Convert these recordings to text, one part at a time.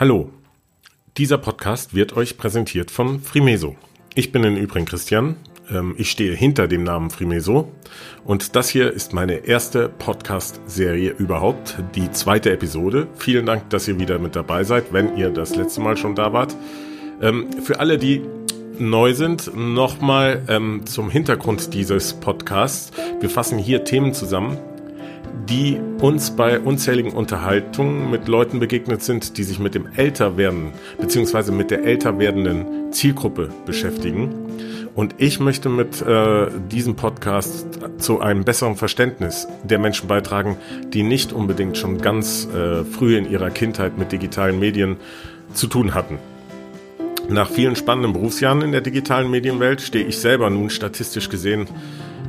Hallo, dieser Podcast wird euch präsentiert von Frimeso. Ich bin im Übrigen Christian, ähm, ich stehe hinter dem Namen Frimeso und das hier ist meine erste Podcast-Serie überhaupt, die zweite Episode. Vielen Dank, dass ihr wieder mit dabei seid, wenn ihr das letzte Mal schon da wart. Ähm, für alle, die neu sind, nochmal ähm, zum Hintergrund dieses Podcasts. Wir fassen hier Themen zusammen, die uns bei unzähligen Unterhaltungen mit Leuten begegnet sind, die sich mit dem Älterwerden beziehungsweise mit der älter werdenden Zielgruppe beschäftigen. Und ich möchte mit äh, diesem Podcast zu einem besseren Verständnis der Menschen beitragen, die nicht unbedingt schon ganz äh, früh in ihrer Kindheit mit digitalen Medien zu tun hatten. Nach vielen spannenden Berufsjahren in der digitalen Medienwelt stehe ich selber nun statistisch gesehen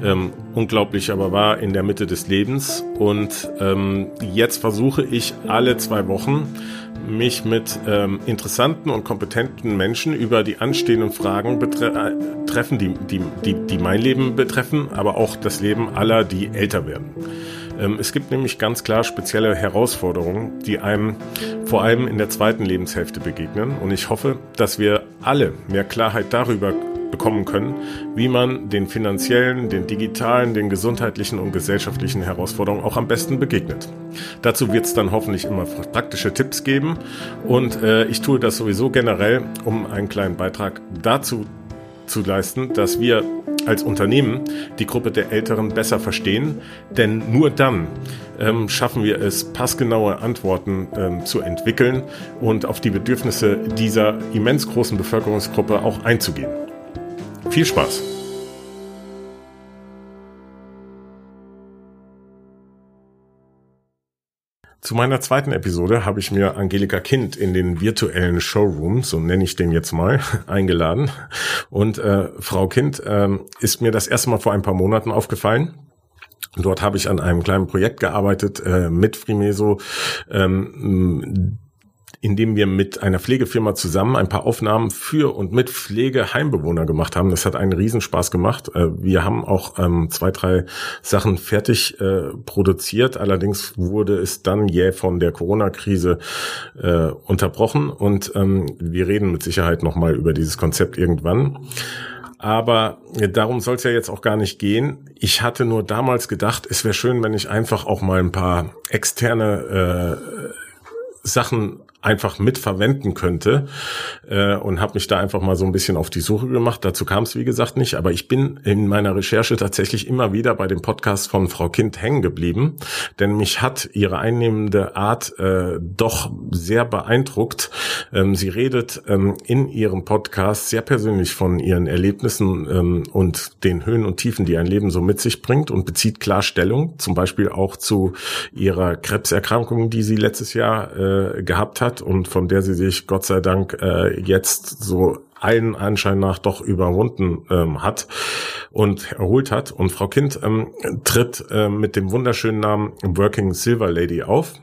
ähm, unglaublich aber war in der Mitte des Lebens. Und ähm, jetzt versuche ich alle zwei Wochen mich mit ähm, interessanten und kompetenten Menschen über die anstehenden Fragen betreffen, äh, die, die, die, die mein Leben betreffen, aber auch das Leben aller, die älter werden. Ähm, es gibt nämlich ganz klar spezielle Herausforderungen, die einem vor allem in der zweiten Lebenshälfte begegnen. Und ich hoffe, dass wir alle mehr Klarheit darüber bekommen können, wie man den finanziellen, den digitalen, den gesundheitlichen und gesellschaftlichen Herausforderungen auch am besten begegnet. Dazu wird es dann hoffentlich immer praktische Tipps geben und äh, ich tue das sowieso generell, um einen kleinen Beitrag dazu zu leisten, dass wir als Unternehmen die Gruppe der Älteren besser verstehen, denn nur dann ähm, schaffen wir es, passgenaue Antworten ähm, zu entwickeln und auf die Bedürfnisse dieser immens großen Bevölkerungsgruppe auch einzugehen. Viel Spaß! Zu meiner zweiten Episode habe ich mir Angelika Kind in den virtuellen Showroom, so nenne ich den jetzt mal, eingeladen. Und äh, Frau Kind äh, ist mir das erste Mal vor ein paar Monaten aufgefallen. Dort habe ich an einem kleinen Projekt gearbeitet äh, mit Frimeso, ähm, indem wir mit einer Pflegefirma zusammen ein paar Aufnahmen für und mit Pflegeheimbewohner gemacht haben. Das hat einen Riesenspaß gemacht. Äh, wir haben auch ähm, zwei, drei Sachen fertig äh, produziert. Allerdings wurde es dann jäh von der Corona-Krise äh, unterbrochen und ähm, wir reden mit Sicherheit nochmal über dieses Konzept irgendwann. Aber darum soll es ja jetzt auch gar nicht gehen. Ich hatte nur damals gedacht, es wäre schön, wenn ich einfach auch mal ein paar externe äh, Sachen einfach mitverwenden könnte äh, und habe mich da einfach mal so ein bisschen auf die Suche gemacht. Dazu kam es wie gesagt nicht, aber ich bin in meiner Recherche tatsächlich immer wieder bei dem Podcast von Frau Kind hängen geblieben, denn mich hat ihre einnehmende Art äh, doch sehr beeindruckt. Ähm, sie redet ähm, in ihrem Podcast sehr persönlich von ihren Erlebnissen ähm, und den Höhen und Tiefen, die ein Leben so mit sich bringt und bezieht klar Stellung, zum Beispiel auch zu ihrer Krebserkrankung, die sie letztes Jahr äh, gehabt hat hat und von der sie sich Gott sei Dank äh, jetzt so allen Anschein nach doch überwunden ähm, hat und erholt hat. Und Frau Kind ähm, tritt äh, mit dem wunderschönen Namen Working Silver Lady auf.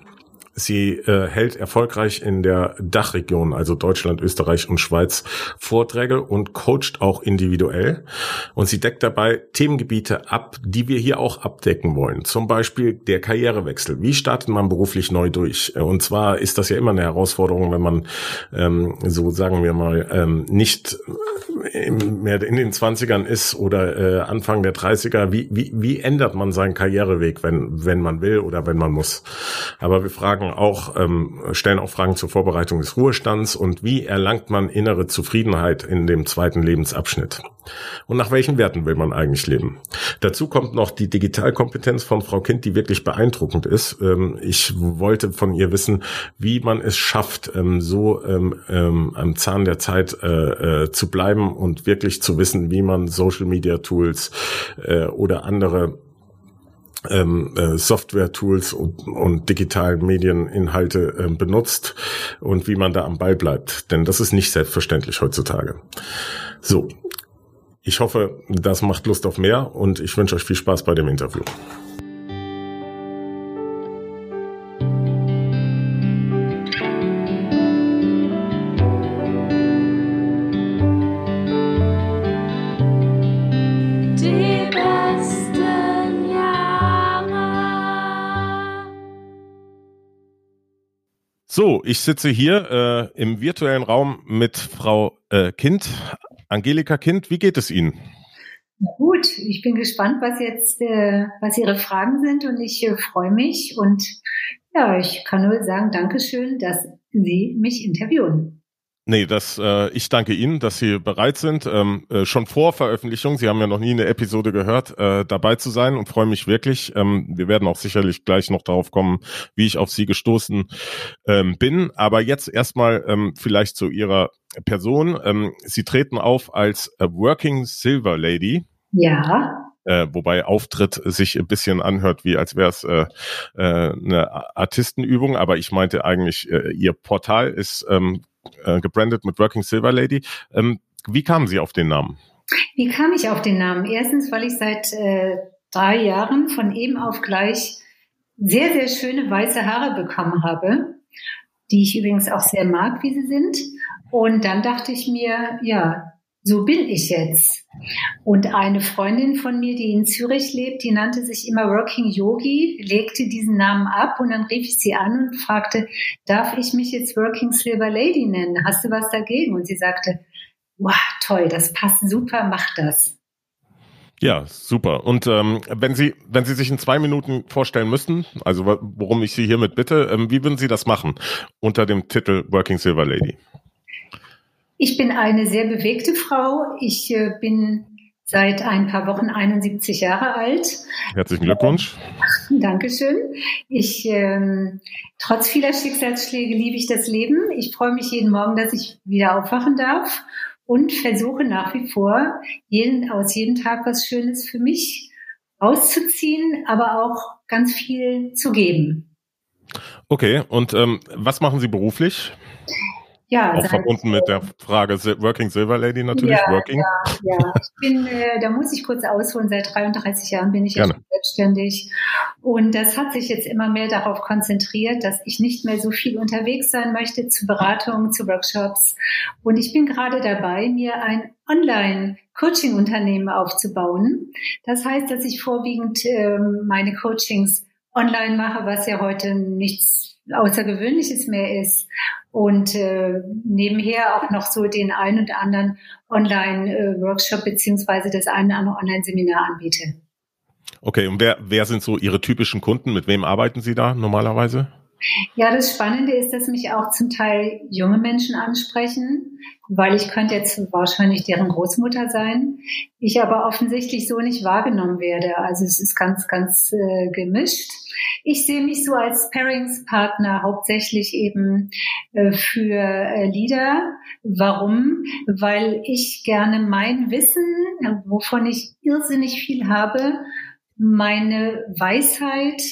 Sie äh, hält erfolgreich in der Dachregion, also Deutschland, Österreich und Schweiz, Vorträge und coacht auch individuell. Und sie deckt dabei Themengebiete ab, die wir hier auch abdecken wollen. Zum Beispiel der Karrierewechsel. Wie startet man beruflich neu durch? Und zwar ist das ja immer eine Herausforderung, wenn man ähm, so sagen wir mal ähm, nicht mehr in den 20ern ist oder äh, Anfang der 30er. Wie, wie, wie ändert man seinen Karriereweg, wenn, wenn man will oder wenn man muss? Aber wir fragen fragen auch, ähm, stellen auch Fragen zur Vorbereitung des Ruhestands und wie erlangt man innere Zufriedenheit in dem zweiten Lebensabschnitt? Und nach welchen Werten will man eigentlich leben? Dazu kommt noch die Digitalkompetenz von Frau Kind, die wirklich beeindruckend ist. Ähm, ich wollte von ihr wissen, wie man es schafft, ähm, so ähm, ähm am Zahn der Zeit äh, äh, zu bleiben und wirklich zu wissen, wie man Social Media Tools äh, oder andere ähm, äh, Software-Tools und, und digitalen Medieninhalte äh, benutzt und wie man da am Ball bleibt. Denn das ist nicht selbstverständlich heutzutage. So, ich hoffe, das macht Lust auf mehr und ich wünsche euch viel Spaß bei dem Interview. So, ich sitze hier äh, im virtuellen Raum mit Frau äh, Kind, Angelika Kind. Wie geht es Ihnen? Na gut, ich bin gespannt, was jetzt, äh, was Ihre Fragen sind und ich äh, freue mich und ja, ich kann nur sagen, Dankeschön, dass Sie mich interviewen. Nee, das, äh, ich danke Ihnen, dass Sie bereit sind, ähm, äh, schon vor Veröffentlichung, Sie haben ja noch nie eine Episode gehört, äh, dabei zu sein und freue mich wirklich. Ähm, wir werden auch sicherlich gleich noch darauf kommen, wie ich auf Sie gestoßen ähm, bin. Aber jetzt erstmal ähm, vielleicht zu Ihrer Person. Ähm, Sie treten auf als Working Silver Lady. Ja. Äh, wobei Auftritt sich ein bisschen anhört, wie als wäre es äh, äh, eine Artistenübung, aber ich meinte eigentlich, äh, Ihr Portal ist ähm, äh, gebrandet mit Working Silver Lady. Ähm, wie kamen Sie auf den Namen? Wie kam ich auf den Namen? Erstens, weil ich seit äh, drei Jahren von eben auf gleich sehr, sehr schöne weiße Haare bekommen habe, die ich übrigens auch sehr mag, wie sie sind. Und dann dachte ich mir, ja, so bin ich jetzt. Und eine Freundin von mir, die in Zürich lebt, die nannte sich immer Working Yogi, legte diesen Namen ab und dann rief ich sie an und fragte, darf ich mich jetzt Working Silver Lady nennen? Hast du was dagegen? Und sie sagte, wow, toll, das passt super, mach das. Ja, super. Und ähm, wenn Sie, wenn Sie sich in zwei Minuten vorstellen müssten, also worum ich Sie hiermit bitte, ähm, wie würden Sie das machen unter dem Titel Working Silver Lady? Ich bin eine sehr bewegte Frau. Ich äh, bin seit ein paar Wochen 71 Jahre alt. Herzlichen Glückwunsch. Dankeschön. Ich, ähm, trotz vieler Schicksalsschläge liebe ich das Leben. Ich freue mich jeden Morgen, dass ich wieder aufwachen darf und versuche nach wie vor, jeden, aus jedem Tag was Schönes für mich auszuziehen, aber auch ganz viel zu geben. Okay, und ähm, was machen Sie beruflich? Ja, auch verbunden mit der Frage Working Silver Lady natürlich, ja, Working. Ja, ja. Ich bin, äh, da muss ich kurz ausholen, seit 33 Jahren bin ich ja selbstständig. Und das hat sich jetzt immer mehr darauf konzentriert, dass ich nicht mehr so viel unterwegs sein möchte zu Beratungen, zu Workshops. Und ich bin gerade dabei, mir ein Online-Coaching-Unternehmen aufzubauen. Das heißt, dass ich vorwiegend ähm, meine Coachings online mache, was ja heute nichts Außergewöhnliches mehr ist und äh, nebenher auch noch so den einen und anderen Online-Workshop beziehungsweise das eine oder andere Online-Seminar anbiete. Okay, und wer, wer sind so Ihre typischen Kunden? Mit wem arbeiten Sie da normalerweise? Ja, das Spannende ist, dass mich auch zum Teil junge Menschen ansprechen, weil ich könnte jetzt wahrscheinlich deren Großmutter sein, ich aber offensichtlich so nicht wahrgenommen werde. Also es ist ganz, ganz äh, gemischt. Ich sehe mich so als Pairingspartner hauptsächlich eben äh, für äh, Leader. Warum? Weil ich gerne mein Wissen, wovon ich irrsinnig viel habe, meine Weisheit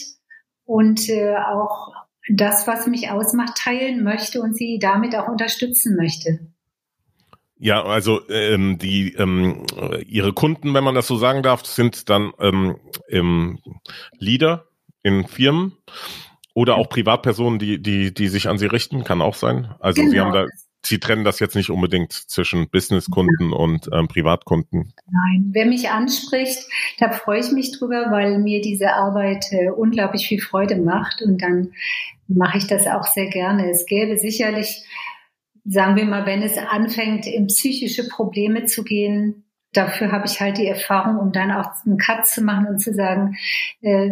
und äh, auch das, was mich ausmacht, teilen möchte und sie damit auch unterstützen möchte. Ja, also ähm, die ähm, ihre Kunden, wenn man das so sagen darf, sind dann ähm, Leader in Firmen oder auch Privatpersonen, die die die sich an sie richten, kann auch sein. Also genau. sie haben da Sie trennen das jetzt nicht unbedingt zwischen Businesskunden ja. und ähm, Privatkunden. Nein, wer mich anspricht, da freue ich mich drüber, weil mir diese Arbeit äh, unglaublich viel Freude macht und dann mache ich das auch sehr gerne. Es gäbe sicherlich, sagen wir mal, wenn es anfängt, in psychische Probleme zu gehen, dafür habe ich halt die Erfahrung, um dann auch einen Cut zu machen und zu sagen, äh,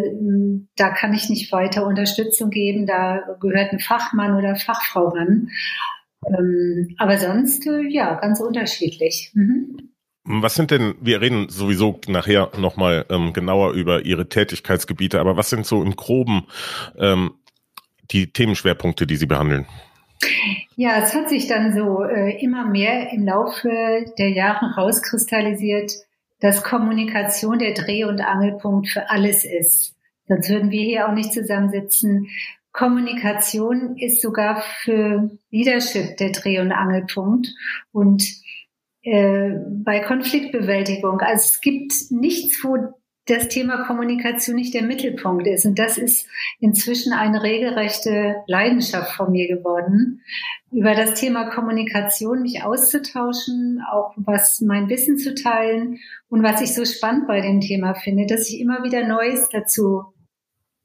da kann ich nicht weiter Unterstützung geben, da gehört ein Fachmann oder Fachfrau ran. Ähm, aber sonst, äh, ja, ganz unterschiedlich. Mhm. Was sind denn, wir reden sowieso nachher nochmal ähm, genauer über Ihre Tätigkeitsgebiete, aber was sind so im Groben ähm, die Themenschwerpunkte, die Sie behandeln? Ja, es hat sich dann so äh, immer mehr im Laufe der Jahre rauskristallisiert, dass Kommunikation der Dreh- und Angelpunkt für alles ist. Sonst würden wir hier auch nicht zusammensitzen. Kommunikation ist sogar für Leadership der Dreh- und Angelpunkt. Und äh, bei Konfliktbewältigung, also es gibt nichts, wo das Thema Kommunikation nicht der Mittelpunkt ist. Und das ist inzwischen eine regelrechte Leidenschaft von mir geworden, über das Thema Kommunikation mich auszutauschen, auch was mein Wissen zu teilen und was ich so spannend bei dem Thema finde, dass ich immer wieder Neues dazu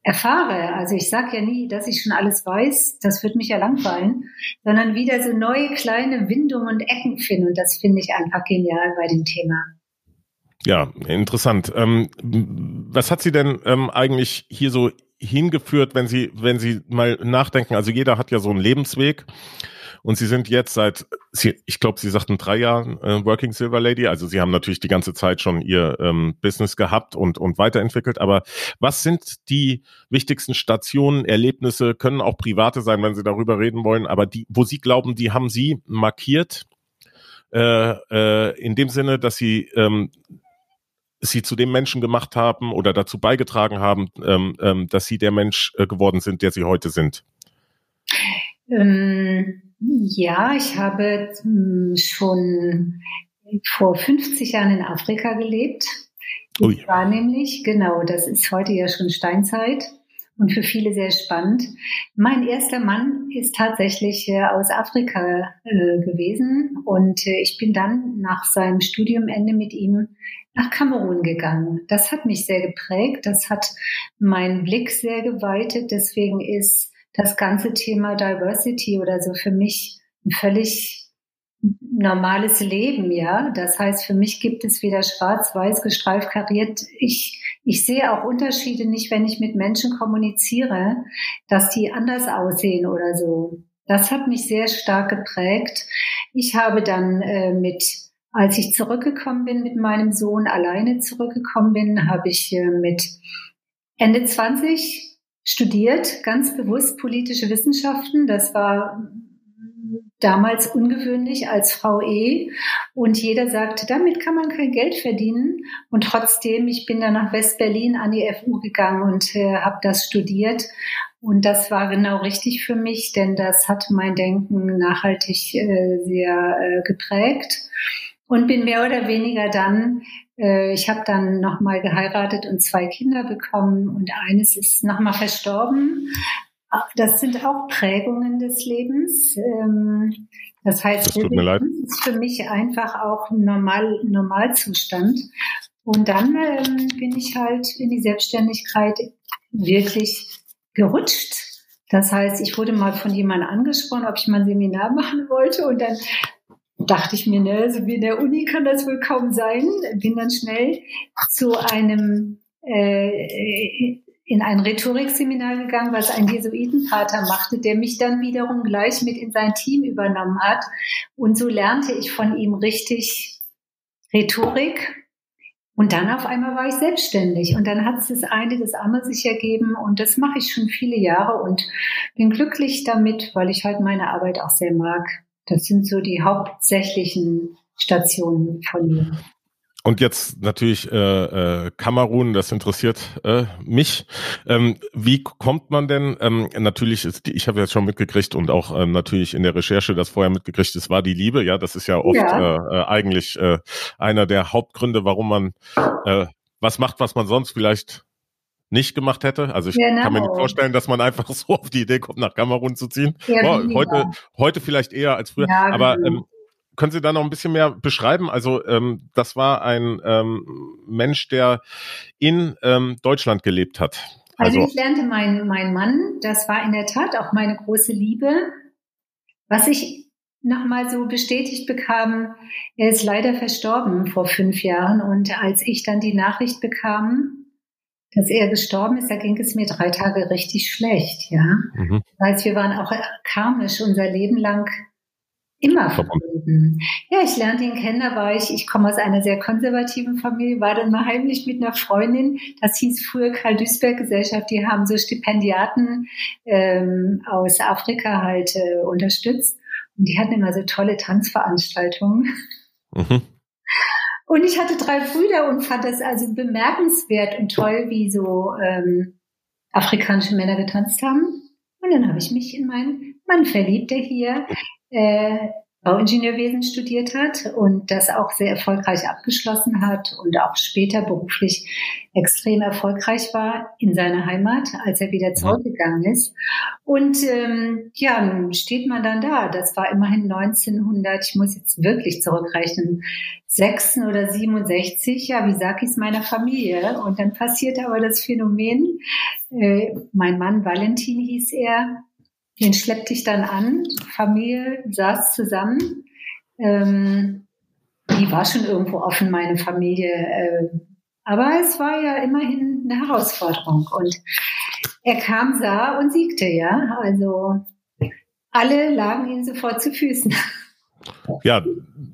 erfahre. Also ich sage ja nie, dass ich schon alles weiß, das wird mich ja langweilen, sondern wieder so neue kleine Windungen und Ecken finden. Und das finde ich einfach genial bei dem Thema. Ja, interessant. Ähm, was hat Sie denn ähm, eigentlich hier so hingeführt, wenn Sie, wenn Sie mal nachdenken? Also jeder hat ja so einen Lebensweg. Und Sie sind jetzt seit, ich glaube, Sie sagten drei Jahren äh, Working Silver Lady. Also Sie haben natürlich die ganze Zeit schon Ihr ähm, Business gehabt und, und weiterentwickelt. Aber was sind die wichtigsten Stationen, Erlebnisse, können auch private sein, wenn Sie darüber reden wollen, aber die, wo Sie glauben, die haben Sie markiert, äh, äh, in dem Sinne, dass Sie ähm, sie zu dem Menschen gemacht haben oder dazu beigetragen haben, ähm, ähm, dass sie der Mensch äh, geworden sind, der sie heute sind? Ähm, ja, ich habe hm, schon vor 50 Jahren in Afrika gelebt. Ich war nämlich, genau, das ist heute ja schon Steinzeit und für viele sehr spannend. Mein erster Mann ist tatsächlich äh, aus Afrika äh, gewesen und äh, ich bin dann nach seinem Studiumende mit ihm nach Kamerun gegangen. Das hat mich sehr geprägt, das hat meinen Blick sehr geweitet. Deswegen ist das ganze Thema Diversity oder so für mich ein völlig normales Leben, ja. Das heißt, für mich gibt es weder schwarz-weiß gestreift kariert. Ich, ich sehe auch Unterschiede nicht, wenn ich mit Menschen kommuniziere, dass die anders aussehen oder so. Das hat mich sehr stark geprägt. Ich habe dann äh, mit als ich zurückgekommen bin mit meinem Sohn, alleine zurückgekommen bin, habe ich äh, mit Ende 20 studiert, ganz bewusst politische Wissenschaften. Das war damals ungewöhnlich als Frau E. Und jeder sagte, damit kann man kein Geld verdienen. Und trotzdem, ich bin dann nach West-Berlin an die FU gegangen und äh, habe das studiert. Und das war genau richtig für mich, denn das hat mein Denken nachhaltig äh, sehr äh, geprägt und bin mehr oder weniger dann, äh, ich habe dann nochmal geheiratet und zwei Kinder bekommen und eines ist nochmal verstorben. Das sind auch Prägungen des Lebens. Ähm, das heißt, das ist für mich einfach auch ein Normal, Normalzustand. Und dann ähm, bin ich halt in die Selbstständigkeit wirklich gerutscht. Das heißt, ich wurde mal von jemandem angesprochen, ob ich mal ein Seminar machen wollte. Und dann dachte ich mir, ne, so wie in der Uni kann das wohl kaum sein. Bin dann schnell zu einem äh, in ein Rhetorikseminar gegangen, was ein Jesuitenpater machte, der mich dann wiederum gleich mit in sein Team übernommen hat. Und so lernte ich von ihm richtig Rhetorik. Und dann auf einmal war ich selbstständig. Und dann hat es das eine, das andere sich ergeben. Und das mache ich schon viele Jahre und bin glücklich damit, weil ich halt meine Arbeit auch sehr mag. Das sind so die hauptsächlichen Stationen von mir. Und jetzt natürlich äh, äh, Kamerun, das interessiert äh, mich. Ähm, wie kommt man denn? Ähm, natürlich, ist, ich habe jetzt schon mitgekriegt und auch äh, natürlich in der Recherche das vorher mitgekriegt, es war die Liebe. Ja, das ist ja oft ja. Äh, äh, eigentlich äh, einer der Hauptgründe, warum man äh, was macht, was man sonst vielleicht nicht gemacht hätte. Also ich genau. kann mir nicht vorstellen, dass man einfach so auf die Idee kommt, nach Kamerun zu ziehen. Ja, oh, heute, heute vielleicht eher als früher. Ja, Aber genau. ähm, können Sie da noch ein bisschen mehr beschreiben? Also ähm, das war ein ähm, Mensch, der in ähm, Deutschland gelebt hat. Also, also ich lernte meinen mein Mann, das war in der Tat auch meine große Liebe. Was ich nochmal so bestätigt bekam, er ist leider verstorben vor fünf Jahren. Und als ich dann die Nachricht bekam, dass er gestorben ist, da ging es mir drei Tage richtig schlecht, ja. Mhm. Das heißt, wir waren auch karmisch unser Leben lang immer verbunden. Ja, ich lernte ihn kennen, da war ich, ich komme aus einer sehr konservativen Familie, war dann mal heimlich mit einer Freundin, das hieß früher Karl-Duisberg-Gesellschaft, die haben so Stipendiaten ähm, aus Afrika halt äh, unterstützt. Und die hatten immer so tolle Tanzveranstaltungen. Mhm. Und ich hatte drei Brüder und fand das also bemerkenswert und toll, wie so ähm, afrikanische Männer getanzt haben. Und dann habe ich mich in meinen Mann verliebt, der hier äh, Bauingenieurwesen studiert hat und das auch sehr erfolgreich abgeschlossen hat und auch später beruflich extrem erfolgreich war in seiner Heimat, als er wieder zurückgegangen ist. Und ähm, ja, steht man dann da. Das war immerhin 1900, ich muss jetzt wirklich zurückrechnen, 6 oder 67, ja, wie sag ich es meiner Familie? Und dann passierte aber das Phänomen, äh, mein Mann Valentin hieß er, den schleppte ich dann an. Familie saß zusammen. Ähm, die war schon irgendwo offen, meine Familie. Äh, aber es war ja immerhin eine Herausforderung. Und er kam, sah und siegte, ja. Also alle lagen ihm sofort zu Füßen. Ja,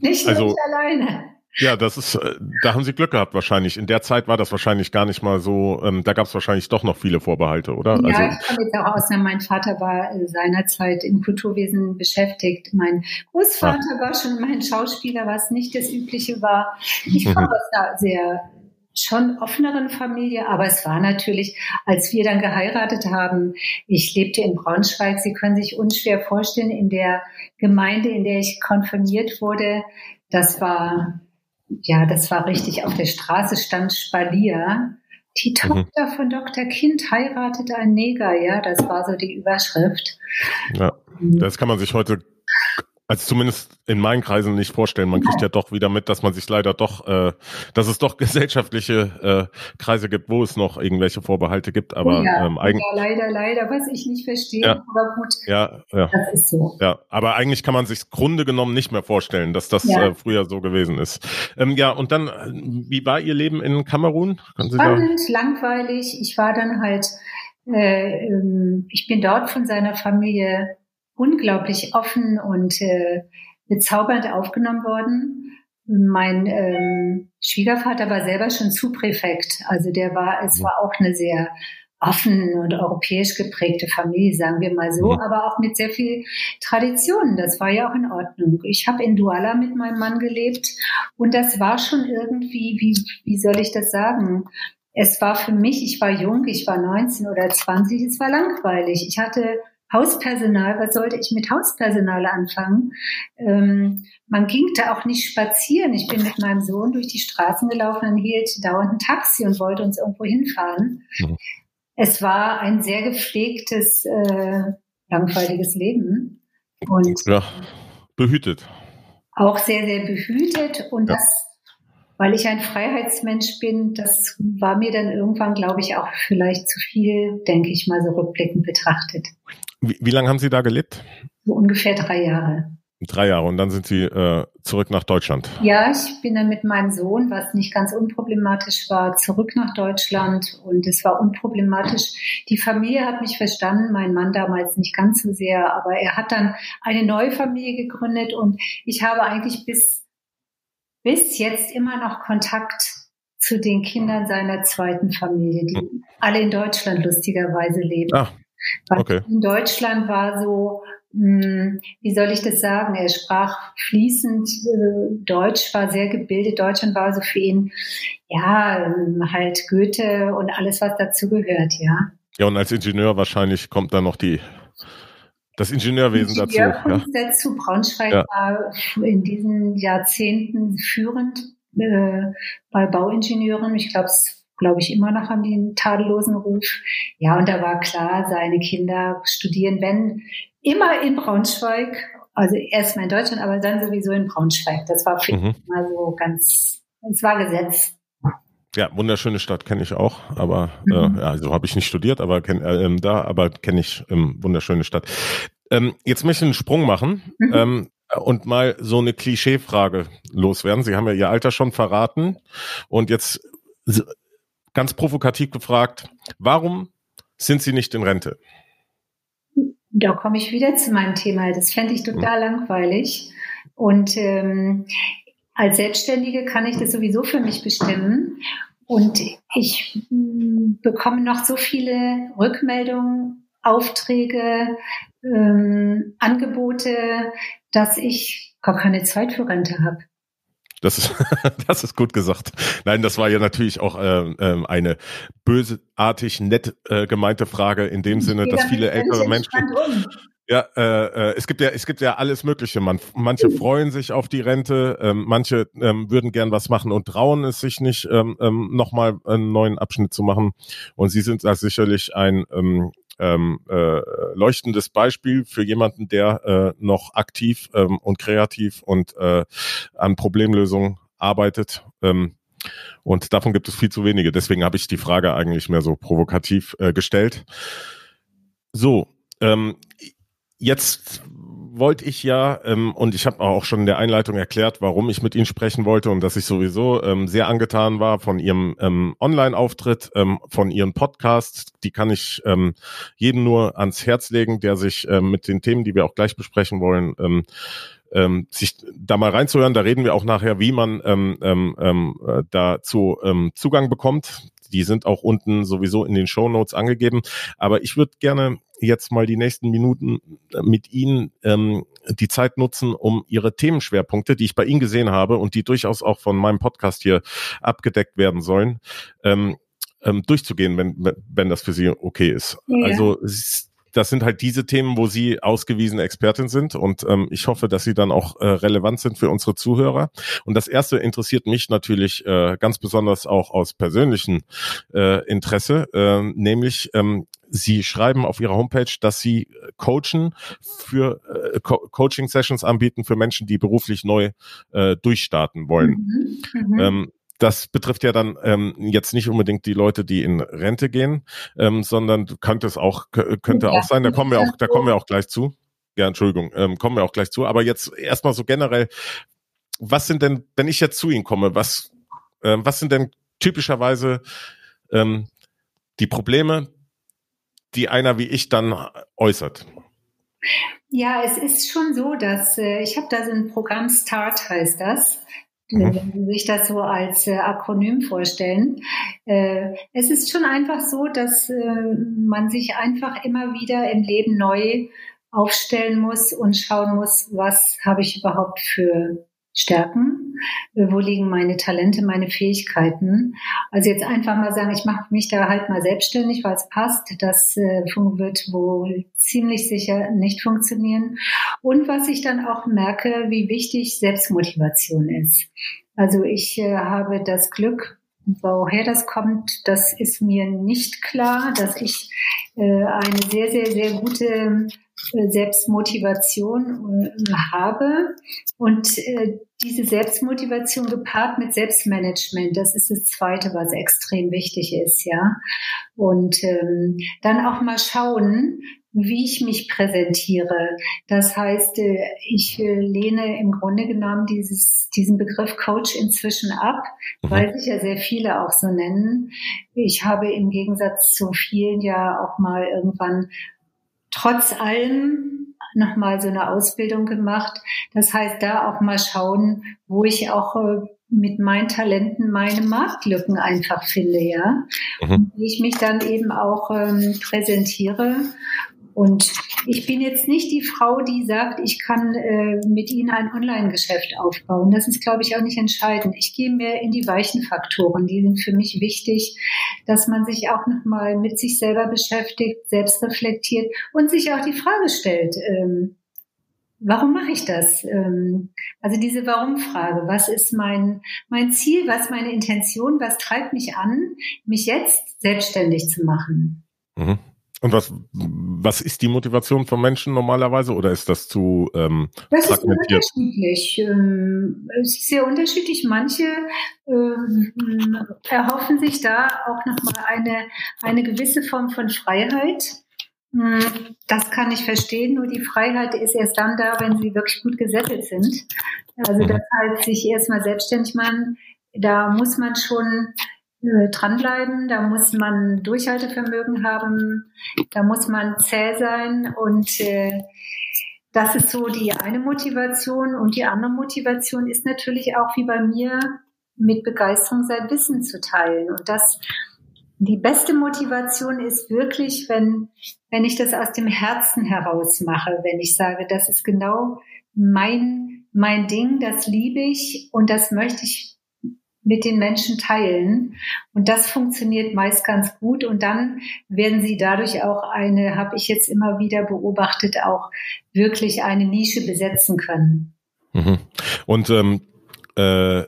nicht also, ich alleine. Ja, das ist, äh, da haben Sie Glück gehabt wahrscheinlich. In der Zeit war das wahrscheinlich gar nicht mal so, ähm, da gab es wahrscheinlich doch noch viele Vorbehalte, oder? Ja, also, ich komme jetzt auch aus, mein Vater war äh, seinerzeit im Kulturwesen beschäftigt. Mein Großvater ah. war schon mein Schauspieler, was nicht das Übliche war. Ich komme mhm. aus einer sehr schon offeneren Familie, aber es war natürlich, als wir dann geheiratet haben, ich lebte in Braunschweig, Sie können sich unschwer vorstellen, in der Gemeinde, in der ich konfirmiert wurde, das war ja, das war richtig. Auf der Straße stand Spalier. Die mhm. Tochter mhm. von Dr. Kind heiratet einen Neger, ja, das war so die Überschrift. Ja, mhm. das kann man sich heute also zumindest in meinen Kreisen nicht vorstellen. Man kriegt ja doch wieder mit, dass man sich leider doch, äh, dass es doch gesellschaftliche äh, Kreise gibt, wo es noch irgendwelche Vorbehalte gibt. Aber ja, ähm, eigentlich, ja, leider, leider, was ich nicht verstehe. Ja, aber gut, ja, ja, das ist so. Ja, aber eigentlich kann man sich Grunde genommen nicht mehr vorstellen, dass das ja. äh, früher so gewesen ist. Ähm, ja, und dann, wie war Ihr Leben in Kamerun? Spannend, langweilig. Ich war dann halt, äh, ähm, ich bin dort von seiner Familie unglaublich offen und äh, bezaubernd aufgenommen worden. Mein ähm, Schwiegervater war selber schon Zupräfekt, also der war, es war auch eine sehr offen und europäisch geprägte Familie, sagen wir mal so, mhm. aber auch mit sehr viel Tradition. Das war ja auch in Ordnung. Ich habe in Douala mit meinem Mann gelebt und das war schon irgendwie, wie, wie soll ich das sagen? Es war für mich, ich war jung, ich war 19 oder 20, es war langweilig. Ich hatte Hauspersonal, was sollte ich mit Hauspersonal anfangen? Ähm, man ging da auch nicht spazieren. Ich bin mit meinem Sohn durch die Straßen gelaufen und hielt dauernd ein Taxi und wollte uns irgendwo hinfahren. Mhm. Es war ein sehr gepflegtes, äh, langweiliges Leben. Und ja, behütet. Auch sehr, sehr behütet und ja. das weil ich ein Freiheitsmensch bin, das war mir dann irgendwann, glaube ich, auch vielleicht zu viel, denke ich mal so rückblickend betrachtet. Wie, wie lange haben Sie da gelebt? So ungefähr drei Jahre. Drei Jahre und dann sind Sie äh, zurück nach Deutschland. Ja, ich bin dann mit meinem Sohn, was nicht ganz unproblematisch war, zurück nach Deutschland und es war unproblematisch. Die Familie hat mich verstanden, mein Mann damals nicht ganz so sehr, aber er hat dann eine neue Familie gegründet und ich habe eigentlich bis, bis jetzt immer noch Kontakt zu den Kindern seiner zweiten Familie, die hm. alle in Deutschland lustigerweise leben. Ah, Okay. In Deutschland war so, hm, wie soll ich das sagen? Er sprach fließend äh, Deutsch, war sehr gebildet. Deutschland war so für ihn, ja, ähm, halt Goethe und alles, was dazu gehört, ja. Ja, und als Ingenieur wahrscheinlich kommt dann noch die, das Ingenieurwesen dazu. Ja. dazu. Braunschweig ja. war in diesen Jahrzehnten führend äh, bei Bauingenieuren. Ich glaube, es glaube ich, immer noch an den tadellosen Ruf. Ja, und da war klar, seine Kinder studieren, wenn immer in Braunschweig, also erstmal in Deutschland, aber dann sowieso in Braunschweig. Das war für mhm. ihn mal so ganz, es war Gesetz. Ja, wunderschöne Stadt kenne ich auch, aber äh, mhm. äh, also habe ich nicht studiert, aber kenn, äh, ähm, da, aber kenne ich ähm, wunderschöne Stadt. Ähm, jetzt möchte ich einen Sprung machen mhm. ähm, und mal so eine Klischeefrage loswerden. Sie haben ja Ihr Alter schon verraten und jetzt ganz provokativ gefragt, warum sind Sie nicht in Rente? Da komme ich wieder zu meinem Thema. Das fände ich total mhm. langweilig. Und ähm, als Selbstständige kann ich das sowieso für mich bestimmen. Und ich mm, bekomme noch so viele Rückmeldungen, Aufträge, ähm, Angebote, dass ich gar keine Zeit für Rente habe. Das ist, das ist gut gesagt. Nein, das war ja natürlich auch äh, äh, eine bösartig nett äh, gemeinte Frage in dem Sinne, dass viele ältere Menschen. Ja, äh, äh, es gibt ja, es gibt ja alles Mögliche. Man, manche freuen sich auf die Rente, ähm, manche ähm, würden gern was machen und trauen es sich nicht, ähm, ähm, nochmal einen neuen Abschnitt zu machen. Und Sie sind da sicherlich ein ähm, ähm, äh, leuchtendes Beispiel für jemanden, der äh, noch aktiv ähm, und kreativ und äh, an Problemlösungen arbeitet. Ähm, und davon gibt es viel zu wenige. Deswegen habe ich die Frage eigentlich mehr so provokativ äh, gestellt. So, ähm, Jetzt wollte ich ja, ähm, und ich habe auch schon in der Einleitung erklärt, warum ich mit Ihnen sprechen wollte und dass ich sowieso ähm, sehr angetan war von Ihrem ähm, Online-Auftritt, ähm, von Ihren Podcasts. Die kann ich ähm, jedem nur ans Herz legen, der sich ähm, mit den Themen, die wir auch gleich besprechen wollen, ähm, ähm, sich da mal reinzuhören. Da reden wir auch nachher, wie man ähm, ähm, ähm, äh, dazu ähm, Zugang bekommt. Die sind auch unten sowieso in den Show Notes angegeben. Aber ich würde gerne jetzt mal die nächsten Minuten äh, mit Ihnen ähm, die Zeit nutzen, um Ihre Themenschwerpunkte, die ich bei Ihnen gesehen habe und die durchaus auch von meinem Podcast hier abgedeckt werden sollen, ähm, ähm, durchzugehen, wenn, wenn das für Sie okay ist. Ja. Also das sind halt diese Themen, wo Sie ausgewiesene Expertin sind und ähm, ich hoffe, dass Sie dann auch äh, relevant sind für unsere Zuhörer. Und das erste interessiert mich natürlich äh, ganz besonders auch aus persönlichem äh, Interesse, äh, nämlich ähm, Sie schreiben auf Ihrer Homepage, dass Sie coachen für äh, Co Coaching Sessions anbieten für Menschen, die beruflich neu äh, durchstarten wollen. Mhm, mhm. ähm, das betrifft ja dann ähm, jetzt nicht unbedingt die Leute, die in Rente gehen, ähm, sondern könnte es auch könnte auch sein. Da kommen wir auch, da kommen wir auch gleich zu. Ja, Entschuldigung, ähm, kommen wir auch gleich zu. Aber jetzt erstmal so generell, was sind denn, wenn ich jetzt zu Ihnen komme, was äh, was sind denn typischerweise ähm, die Probleme, die einer wie ich dann äußert? Ja, es ist schon so, dass äh, ich habe da so ein Programm Start heißt das. Mhm. Wenn Sie sich das so als äh, Akronym vorstellen. Äh, es ist schon einfach so, dass äh, man sich einfach immer wieder im Leben neu aufstellen muss und schauen muss, was habe ich überhaupt für Stärken, wo liegen meine Talente, meine Fähigkeiten. Also jetzt einfach mal sagen, ich mache mich da halt mal selbstständig, weil es passt. Das äh, wird wohl ziemlich sicher nicht funktionieren. Und was ich dann auch merke, wie wichtig Selbstmotivation ist. Also ich äh, habe das Glück, woher das kommt, das ist mir nicht klar, dass ich äh, eine sehr, sehr, sehr gute Selbstmotivation äh, habe und äh, diese Selbstmotivation gepaart mit Selbstmanagement, das ist das Zweite, was extrem wichtig ist, ja. Und ähm, dann auch mal schauen, wie ich mich präsentiere. Das heißt, äh, ich lehne im Grunde genommen dieses, diesen Begriff Coach inzwischen ab, mhm. weil sich ja sehr viele auch so nennen. Ich habe im Gegensatz zu vielen ja auch mal irgendwann trotz allem nochmal so eine Ausbildung gemacht. Das heißt, da auch mal schauen, wo ich auch äh, mit meinen Talenten meine Marktlücken einfach finde, ja. Mhm. Wie ich mich dann eben auch ähm, präsentiere und ich bin jetzt nicht die Frau, die sagt, ich kann äh, mit Ihnen ein Online-Geschäft aufbauen. Das ist, glaube ich, auch nicht entscheidend. Ich gehe mehr in die weichen Faktoren. Die sind für mich wichtig, dass man sich auch nochmal mit sich selber beschäftigt, selbst reflektiert und sich auch die Frage stellt, ähm, warum mache ich das? Ähm, also diese Warum-Frage. Was ist mein, mein Ziel? Was meine Intention? Was treibt mich an, mich jetzt selbstständig zu machen? Mhm. Und was, was ist die Motivation von Menschen normalerweise oder ist das zu ähm, Das ist unterschiedlich. Ähm, es ist sehr unterschiedlich. Manche ähm, erhoffen sich da auch nochmal eine, eine gewisse Form von Freiheit. Hm, das kann ich verstehen, nur die Freiheit ist erst dann da, wenn sie wirklich gut gesettelt sind. Also mhm. das heißt, sich erstmal selbstständig machen, da muss man schon dranbleiben, da muss man Durchhaltevermögen haben, da muss man zäh sein. Und äh, das ist so die eine Motivation. Und die andere Motivation ist natürlich auch wie bei mir mit Begeisterung sein Wissen zu teilen. Und das die beste Motivation ist wirklich, wenn, wenn ich das aus dem Herzen heraus mache, wenn ich sage, das ist genau mein, mein Ding, das liebe ich und das möchte ich mit den Menschen teilen. Und das funktioniert meist ganz gut. Und dann werden sie dadurch auch eine, habe ich jetzt immer wieder beobachtet, auch wirklich eine Nische besetzen können. Mhm. Und ähm, äh,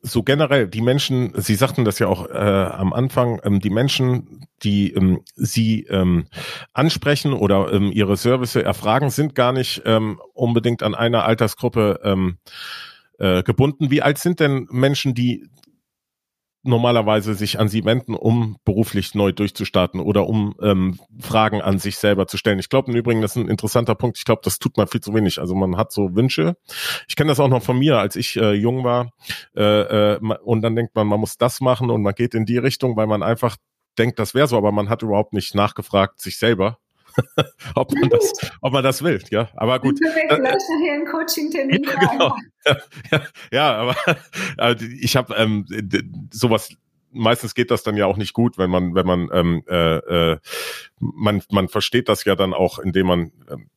so generell, die Menschen, Sie sagten das ja auch äh, am Anfang, ähm, die Menschen, die ähm, Sie ähm, ansprechen oder ähm, Ihre Service erfragen, sind gar nicht ähm, unbedingt an einer Altersgruppe ähm, äh, gebunden. Wie alt sind denn Menschen, die normalerweise sich an sie wenden, um beruflich neu durchzustarten oder um ähm, Fragen an sich selber zu stellen. Ich glaube im Übrigen, das ist ein interessanter Punkt. Ich glaube, das tut man viel zu wenig. Also man hat so Wünsche. Ich kenne das auch noch von mir, als ich äh, jung war. Äh, äh, und dann denkt man, man muss das machen und man geht in die Richtung, weil man einfach denkt, das wäre so, aber man hat überhaupt nicht nachgefragt sich selber. ob man das, ob man das will, ja. Aber gut. Ich äh, gleich nachher einen Coaching-Termin. Ja, genau. ja, ja, aber also ich habe ähm, sowas meistens geht das dann ja auch nicht gut, wenn man, wenn man, ähm, äh, äh, man, man versteht das ja dann auch, indem man ähm,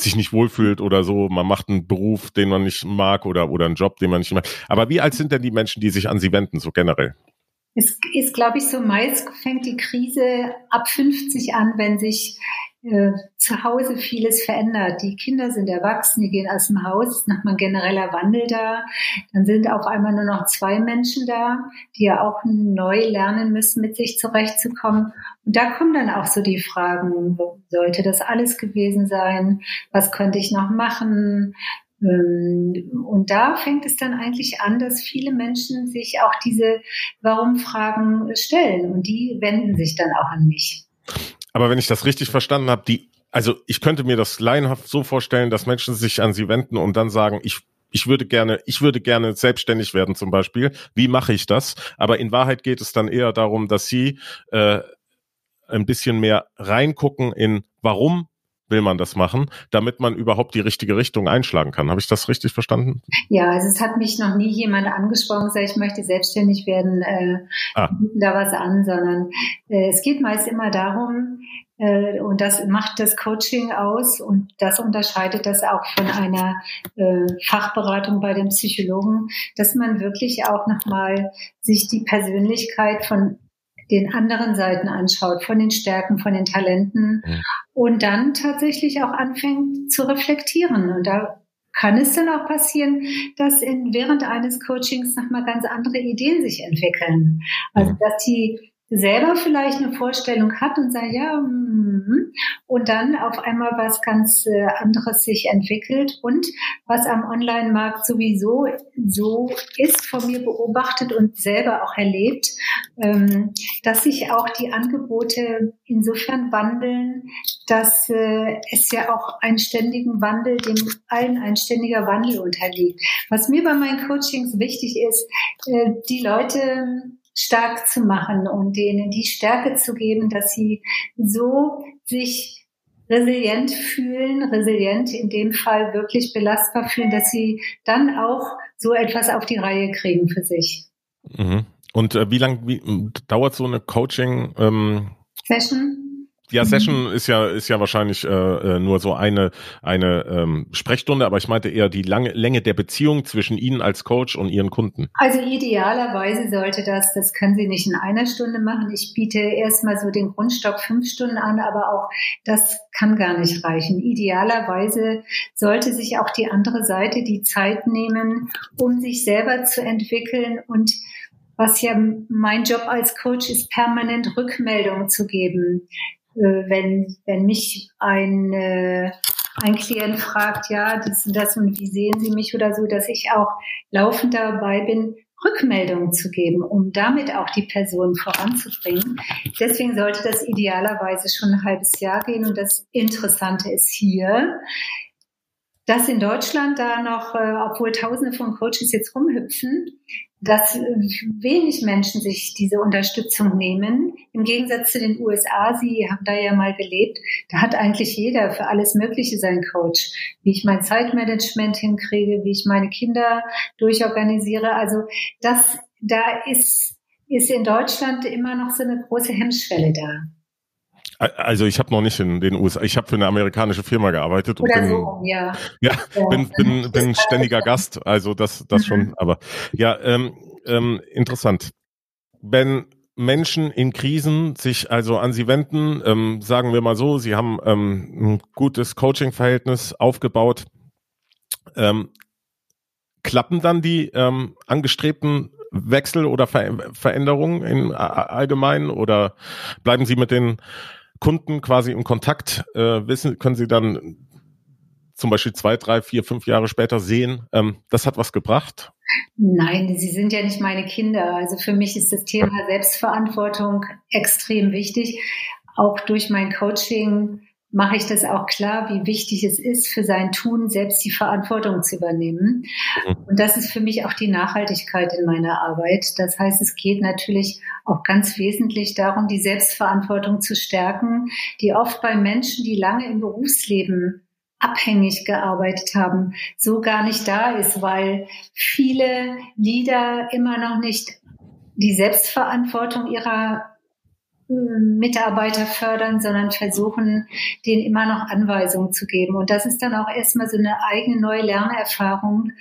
sich nicht wohlfühlt oder so, man macht einen Beruf, den man nicht mag oder, oder einen Job, den man nicht mag. Aber wie alt sind denn die Menschen, die sich an sie wenden, so generell? Es ist, glaube ich, so meist fängt die Krise ab 50 an, wenn sich äh, zu Hause vieles verändert. Die Kinder sind erwachsen, die gehen aus dem Haus, ist nochmal ein genereller Wandel da. Dann sind auf einmal nur noch zwei Menschen da, die ja auch neu lernen müssen, mit sich zurechtzukommen. Und da kommen dann auch so die Fragen, sollte das alles gewesen sein? Was könnte ich noch machen? Ähm, und da fängt es dann eigentlich an, dass viele Menschen sich auch diese Warum-Fragen stellen und die wenden sich dann auch an mich. Aber wenn ich das richtig verstanden habe, die, also ich könnte mir das laienhaft so vorstellen, dass Menschen sich an sie wenden und dann sagen, ich ich würde gerne, ich würde gerne selbstständig werden zum Beispiel. Wie mache ich das? Aber in Wahrheit geht es dann eher darum, dass sie äh, ein bisschen mehr reingucken in, warum will man das machen, damit man überhaupt die richtige Richtung einschlagen kann. Habe ich das richtig verstanden? Ja, also es hat mich noch nie jemand angesprochen, gesagt, ich möchte selbstständig werden, äh, ah. da was an, sondern äh, es geht meist immer darum, äh, und das macht das Coaching aus und das unterscheidet das auch von einer äh, Fachberatung bei dem Psychologen, dass man wirklich auch nochmal sich die Persönlichkeit von den anderen Seiten anschaut, von den Stärken, von den Talenten mhm. und dann tatsächlich auch anfängt zu reflektieren. Und da kann es dann auch passieren, dass in, während eines Coachings nochmal ganz andere Ideen sich entwickeln. Also, dass die selber vielleicht eine Vorstellung hat und sagt, ja, mm, und dann auf einmal was ganz äh, anderes sich entwickelt und was am Online-Markt sowieso so ist, von mir beobachtet und selber auch erlebt, ähm, dass sich auch die Angebote insofern wandeln, dass äh, es ja auch einen ständigen Wandel, dem allen ein ständiger Wandel unterliegt. Was mir bei meinen Coachings wichtig ist, äh, die Leute stark zu machen und denen die Stärke zu geben, dass sie so sich resilient fühlen, resilient in dem Fall wirklich belastbar fühlen, dass sie dann auch so etwas auf die Reihe kriegen für sich. Mhm. Und äh, wie lange dauert so eine Coaching ähm, Session? Ja, mhm. Session ist ja ist ja wahrscheinlich äh, äh, nur so eine eine ähm, Sprechstunde, aber ich meinte eher die lange Länge der Beziehung zwischen Ihnen als Coach und Ihren Kunden. Also idealerweise sollte das, das können Sie nicht in einer Stunde machen. Ich biete erstmal so den Grundstock fünf Stunden an, aber auch das kann gar nicht reichen. Idealerweise sollte sich auch die andere Seite die Zeit nehmen, um sich selber zu entwickeln und was ja mein Job als Coach ist, permanent Rückmeldungen zu geben. Äh, wenn, wenn mich ein, äh, ein Klient fragt, ja, das und das und wie sehen Sie mich oder so, dass ich auch laufend dabei bin, Rückmeldungen zu geben, um damit auch die Person voranzubringen. Deswegen sollte das idealerweise schon ein halbes Jahr gehen. Und das Interessante ist hier, dass in Deutschland da noch, äh, obwohl Tausende von Coaches jetzt rumhüpfen, dass wenig Menschen sich diese Unterstützung nehmen. Im Gegensatz zu den USA, Sie haben da ja mal gelebt, da hat eigentlich jeder für alles Mögliche seinen Coach. Wie ich mein Zeitmanagement hinkriege, wie ich meine Kinder durchorganisiere. Also das, da ist, ist in Deutschland immer noch so eine große Hemmschwelle da. Also ich habe noch nicht in den USA, ich habe für eine amerikanische Firma gearbeitet und Oder bin, so, ja. Ja, ja. bin, bin, bin ständiger Gast, also das, das mhm. schon, aber ja, ähm, ähm, interessant. Wenn Menschen in Krisen sich also an Sie wenden, ähm, sagen wir mal so, Sie haben ähm, ein gutes Coaching-Verhältnis aufgebaut, ähm, klappen dann die ähm, angestrebten Wechsel oder Ver Veränderungen im Allgemeinen oder bleiben Sie mit den Kunden quasi im Kontakt? Äh, wissen, können Sie dann zum Beispiel zwei, drei, vier, fünf Jahre später sehen, ähm, das hat was gebracht? Nein, sie sind ja nicht meine Kinder. Also für mich ist das Thema Selbstverantwortung extrem wichtig. Auch durch mein Coaching mache ich das auch klar, wie wichtig es ist, für sein Tun selbst die Verantwortung zu übernehmen. Mhm. Und das ist für mich auch die Nachhaltigkeit in meiner Arbeit. Das heißt, es geht natürlich auch ganz wesentlich darum, die Selbstverantwortung zu stärken, die oft bei Menschen, die lange im Berufsleben abhängig gearbeitet haben, so gar nicht da ist, weil viele Lieder immer noch nicht die Selbstverantwortung ihrer Mitarbeiter fördern, sondern versuchen, denen immer noch Anweisungen zu geben. Und das ist dann auch erstmal so eine eigene neue Lernerfahrung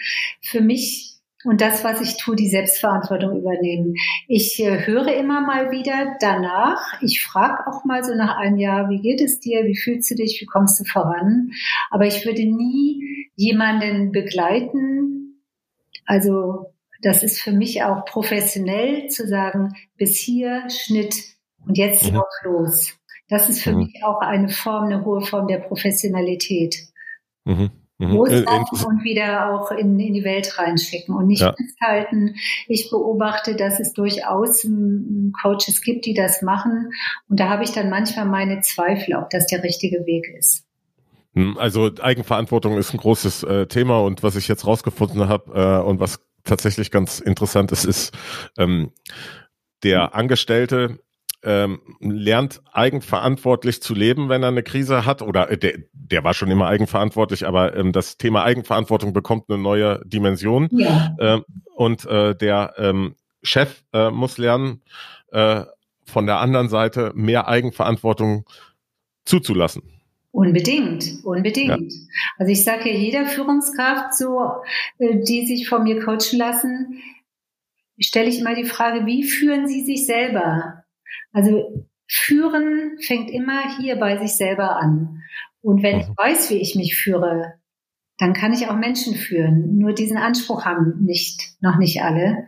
für mich und das, was ich tue, die Selbstverantwortung übernehmen. Ich äh, höre immer mal wieder danach. Ich frage auch mal so nach einem Jahr, wie geht es dir? Wie fühlst du dich? Wie kommst du voran? Aber ich würde nie jemanden begleiten. Also das ist für mich auch professionell zu sagen, bis hier Schnitt, und jetzt mhm. auch los. Das ist für mhm. mich auch eine Form, eine hohe Form der Professionalität. Mhm. Mhm. Loslassen äh, und wieder auch in, in die Welt reinschicken und nicht ja. festhalten. Ich beobachte, dass es durchaus Coaches gibt, die das machen. Und da habe ich dann manchmal meine Zweifel, ob das der richtige Weg ist. Hm, also Eigenverantwortung ist ein großes äh, Thema und was ich jetzt rausgefunden habe äh, und was tatsächlich ganz interessant ist, ist ähm, der Angestellte ähm, lernt eigenverantwortlich zu leben, wenn er eine Krise hat, oder äh, der, der war schon immer eigenverantwortlich, aber ähm, das Thema Eigenverantwortung bekommt eine neue Dimension. Ja. Ähm, und äh, der ähm, Chef äh, muss lernen, äh, von der anderen Seite mehr Eigenverantwortung zuzulassen. Unbedingt, unbedingt. Ja. Also ich sage ja jeder Führungskraft so, äh, die sich von mir coachen lassen, stelle ich immer die Frage, wie führen Sie sich selber? Also führen fängt immer hier bei sich selber an. Und wenn ich mhm. weiß, wie ich mich führe, dann kann ich auch Menschen führen. Nur diesen Anspruch haben nicht, noch nicht alle.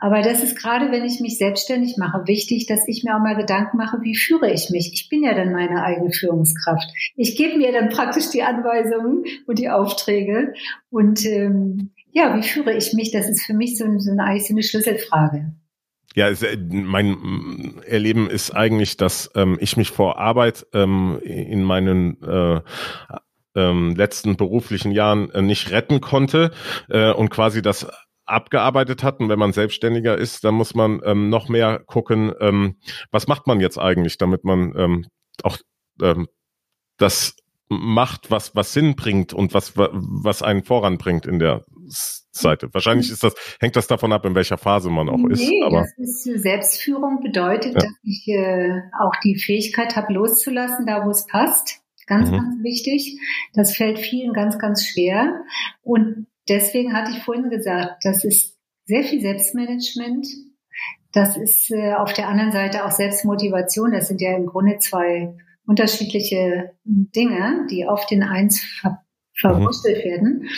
Aber das ist gerade, wenn ich mich selbstständig mache, wichtig, dass ich mir auch mal Gedanken mache, wie führe ich mich? Ich bin ja dann meine eigene Führungskraft. Ich gebe mir dann praktisch die Anweisungen und die Aufträge. Und ähm, ja, wie führe ich mich? Das ist für mich so, so, eine, eigentlich so eine Schlüsselfrage. Ja, es, äh, mein Erleben ist eigentlich, dass ähm, ich mich vor Arbeit ähm, in meinen äh, ähm, letzten beruflichen Jahren äh, nicht retten konnte äh, und quasi das abgearbeitet hatten. Wenn man selbstständiger ist, dann muss man ähm, noch mehr gucken, ähm, was macht man jetzt eigentlich, damit man ähm, auch ähm, das macht, was was Sinn bringt und was was einen voranbringt in der Seite. Wahrscheinlich ist das, hängt das davon ab, in welcher Phase man auch ist. Nee, aber das ist Selbstführung bedeutet, ja. dass ich äh, auch die Fähigkeit habe, loszulassen, da wo es passt. Ganz, mhm. ganz wichtig. Das fällt vielen ganz, ganz schwer. Und deswegen hatte ich vorhin gesagt, das ist sehr viel Selbstmanagement. Das ist äh, auf der anderen Seite auch Selbstmotivation. Das sind ja im Grunde zwei unterschiedliche Dinge, die oft in eins ver verwurstelt mhm. werden.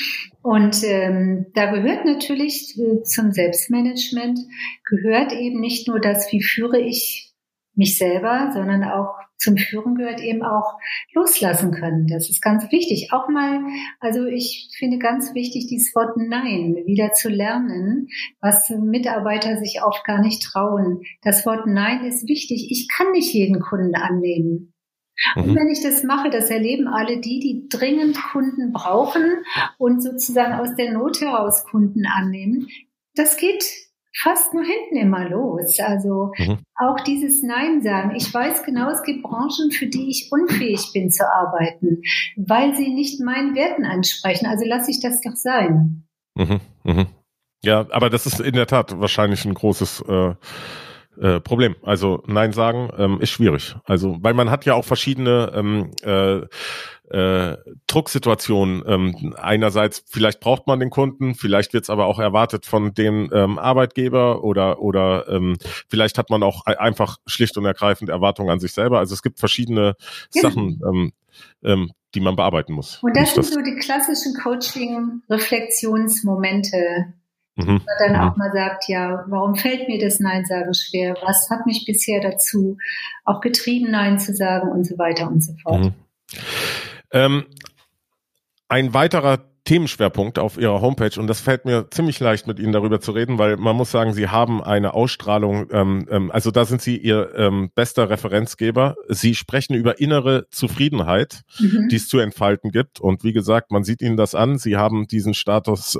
Und ähm, da gehört natürlich äh, zum Selbstmanagement, gehört eben nicht nur das, wie führe ich mich selber, sondern auch zum Führen gehört eben auch loslassen können. Das ist ganz wichtig. Auch mal, also ich finde ganz wichtig, dieses Wort Nein wieder zu lernen, was Mitarbeiter sich oft gar nicht trauen. Das Wort Nein ist wichtig. Ich kann nicht jeden Kunden annehmen. Und mhm. wenn ich das mache, das erleben alle die, die dringend Kunden brauchen und sozusagen aus der Not heraus Kunden annehmen. Das geht fast nur hinten immer los. Also mhm. auch dieses Nein sagen. Ich weiß genau, es gibt Branchen, für die ich unfähig bin zu arbeiten, weil sie nicht meinen Werten ansprechen. Also lasse ich das doch sein. Mhm. Mhm. Ja, aber das ist in der Tat wahrscheinlich ein großes äh, äh, Problem. Also Nein sagen ähm, ist schwierig. Also weil man hat ja auch verschiedene ähm, äh, äh, Drucksituation. Ähm, einerseits, vielleicht braucht man den Kunden, vielleicht wird es aber auch erwartet von dem ähm, Arbeitgeber oder oder ähm, vielleicht hat man auch einfach schlicht und ergreifend Erwartungen an sich selber. Also es gibt verschiedene ja. Sachen, ähm, ähm, die man bearbeiten muss. Und das sind so die klassischen Coaching-Reflexionsmomente, mhm. man dann mhm. auch mal sagt, ja, warum fällt mir das Nein sagen schwer? Was hat mich bisher dazu auch getrieben, Nein zu sagen und so weiter und so fort. Mhm. Ähm, ein weiterer Themenschwerpunkt auf Ihrer Homepage und das fällt mir ziemlich leicht, mit Ihnen darüber zu reden, weil man muss sagen, Sie haben eine Ausstrahlung, ähm, ähm, also da sind Sie Ihr ähm, bester Referenzgeber. Sie sprechen über innere Zufriedenheit, mhm. die es zu entfalten gibt und wie gesagt, man sieht Ihnen das an. Sie haben diesen Status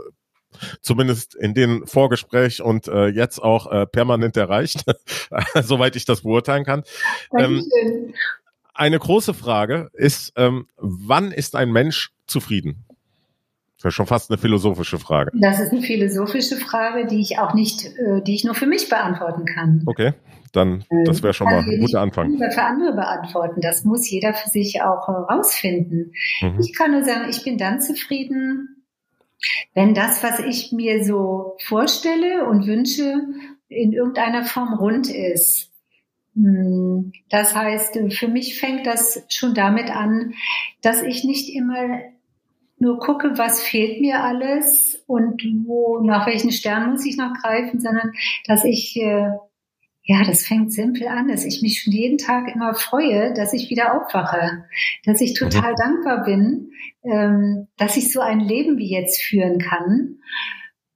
zumindest in den Vorgespräch und äh, jetzt auch äh, permanent erreicht, soweit ich das beurteilen kann. Ähm, eine große Frage ist, ähm, wann ist ein Mensch zufrieden? Das ist schon fast eine philosophische Frage. Das ist eine philosophische Frage, die ich auch nicht, äh, die ich nur für mich beantworten kann. Okay, dann äh, das wäre schon mal ein guter Anfang. Für andere beantworten. Das muss jeder für sich auch herausfinden. Mhm. Ich kann nur sagen, ich bin dann zufrieden, wenn das, was ich mir so vorstelle und wünsche, in irgendeiner Form rund ist. Hm, das heißt, für mich fängt das schon damit an, dass ich nicht immer nur gucke, was fehlt mir alles und wo, nach welchen Sternen muss ich noch greifen, sondern dass ich, äh, ja, das fängt simpel an, dass ich mich schon jeden Tag immer freue, dass ich wieder aufwache, dass ich total mhm. dankbar bin, ähm, dass ich so ein Leben wie jetzt führen kann.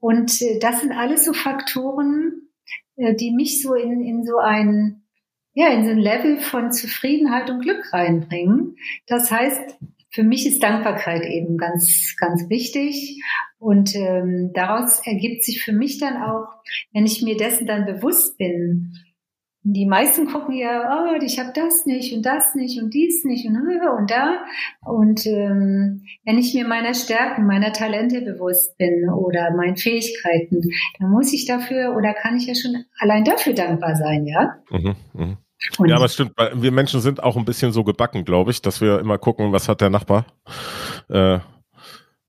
Und äh, das sind alles so Faktoren, äh, die mich so in, in so ein ja, in so ein Level von Zufriedenheit und Glück reinbringen. Das heißt, für mich ist Dankbarkeit eben ganz, ganz wichtig. Und ähm, daraus ergibt sich für mich dann auch, wenn ich mir dessen dann bewusst bin, die meisten gucken ja, oh, ich habe das nicht und das nicht und dies nicht und, und da. Und ähm, wenn ich mir meiner Stärken, meiner Talente bewusst bin oder meinen Fähigkeiten, dann muss ich dafür oder kann ich ja schon allein dafür dankbar sein, ja. Mhm, mh. Und ja, aber stimmt, wir Menschen sind auch ein bisschen so gebacken, glaube ich, dass wir immer gucken, was hat der Nachbar, äh,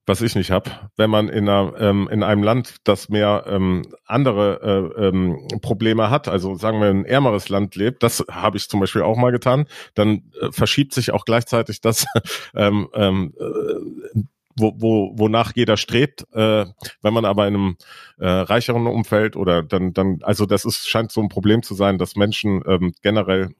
was ich nicht habe. Wenn man in, einer, ähm, in einem Land, das mehr ähm, andere äh, ähm, Probleme hat, also sagen wir ein ärmeres Land lebt, das habe ich zum Beispiel auch mal getan, dann äh, verschiebt sich auch gleichzeitig das ähm, ähm, äh, wo, wo, wonach jeder strebt. Äh, wenn man aber in einem äh, reicheren Umfeld oder dann, dann, also das ist, scheint so ein Problem zu sein, dass Menschen ähm, generell,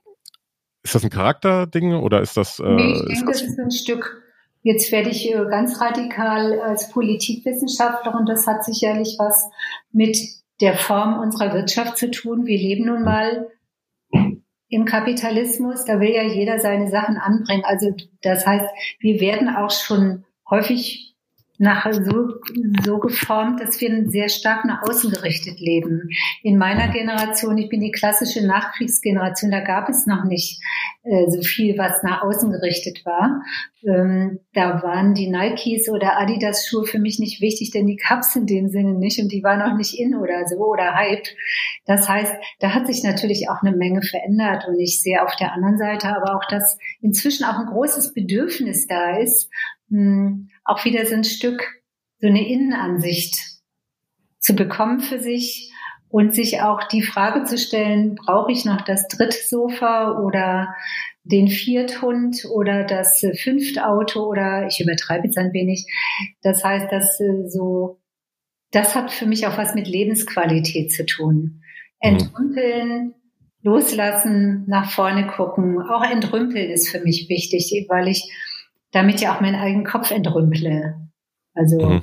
ist das ein Charakterding oder ist das? Äh, nee, ich denke, das, das ist ein Stück. Jetzt werde ich äh, ganz radikal als Politikwissenschaftler und das hat sicherlich was mit der Form unserer Wirtschaft zu tun. Wir leben nun mal im Kapitalismus, da will ja jeder seine Sachen anbringen. Also das heißt, wir werden auch schon häufig nach so, so geformt, dass wir sehr stark nach außen gerichtet leben. In meiner Generation, ich bin die klassische Nachkriegsgeneration, da gab es noch nicht äh, so viel, was nach außen gerichtet war. Ähm, da waren die Nikes oder Adidas Schuhe für mich nicht wichtig, denn die gab es in dem Sinne nicht und die waren auch nicht in oder so oder Hype. Das heißt, da hat sich natürlich auch eine Menge verändert und ich sehe auf der anderen Seite aber auch, dass inzwischen auch ein großes Bedürfnis da ist, hm, auch wieder so ein Stück, so eine Innenansicht zu bekommen für sich und sich auch die Frage zu stellen, brauche ich noch das dritte Sofa oder den Vierthund oder das fünfte Auto oder ich übertreibe jetzt ein wenig. Das heißt, dass äh, so, das hat für mich auch was mit Lebensqualität zu tun. Mhm. Entrümpeln, loslassen, nach vorne gucken. Auch entrümpeln ist für mich wichtig, weil ich damit ja auch meinen eigenen Kopf entrümple. Also. Mhm.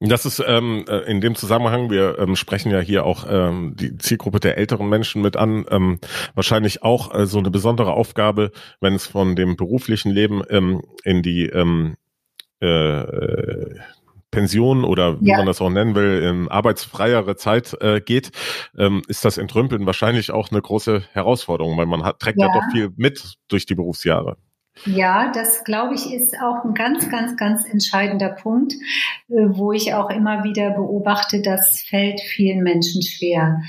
Das ist ähm, äh, in dem Zusammenhang, wir ähm, sprechen ja hier auch ähm, die Zielgruppe der älteren Menschen mit an, ähm, wahrscheinlich auch äh, so eine besondere Aufgabe, wenn es von dem beruflichen Leben ähm, in die ähm, äh, Pension oder wie ja. man das auch nennen will, in arbeitsfreiere Zeit äh, geht, ähm, ist das Entrümpeln wahrscheinlich auch eine große Herausforderung, weil man hat, trägt ja. ja doch viel mit durch die Berufsjahre. Ja, das glaube ich ist auch ein ganz, ganz, ganz entscheidender Punkt, äh, wo ich auch immer wieder beobachte, das fällt vielen Menschen schwer.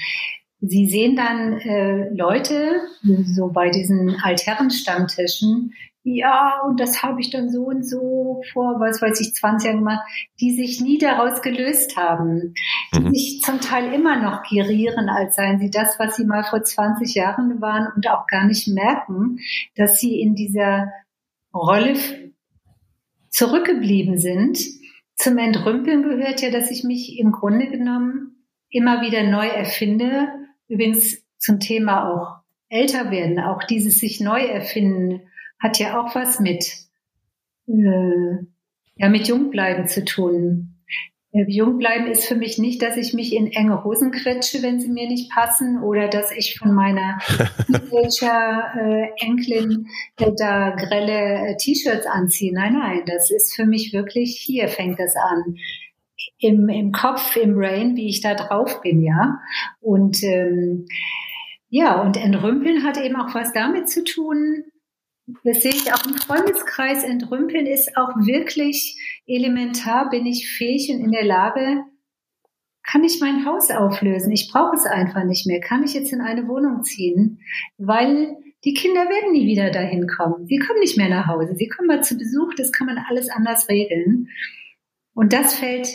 Sie sehen dann äh, Leute, so bei diesen Altherrenstammtischen, ja, und das habe ich dann so und so vor, was weiß ich, 20 Jahren gemacht, die sich nie daraus gelöst haben, die mhm. sich zum Teil immer noch gerieren, als seien sie das, was sie mal vor 20 Jahren waren und auch gar nicht merken, dass sie in dieser Rolle zurückgeblieben sind. Zum Entrümpeln gehört ja, dass ich mich im Grunde genommen immer wieder neu erfinde. Übrigens zum Thema auch älter werden, auch dieses sich neu erfinden hat ja auch was mit, äh, ja, mit Jungbleiben zu tun. Äh, Jungbleiben ist für mich nicht, dass ich mich in enge Hosen quetsche, wenn sie mir nicht passen, oder dass ich von meiner Teenager-Enkelin äh, da grelle äh, T-Shirts anziehe. Nein, nein, das ist für mich wirklich, hier fängt das an. Im, im Kopf, im Brain, wie ich da drauf bin, ja. Und ähm, ja, und Entrümpeln hat eben auch was damit zu tun, das sehe ich auch im Freundeskreis. Entrümpeln ist auch wirklich elementar. Bin ich fähig und in der Lage, kann ich mein Haus auflösen? Ich brauche es einfach nicht mehr. Kann ich jetzt in eine Wohnung ziehen? Weil die Kinder werden nie wieder dahin kommen. Sie kommen nicht mehr nach Hause. Sie kommen mal zu Besuch. Das kann man alles anders regeln. Und das fällt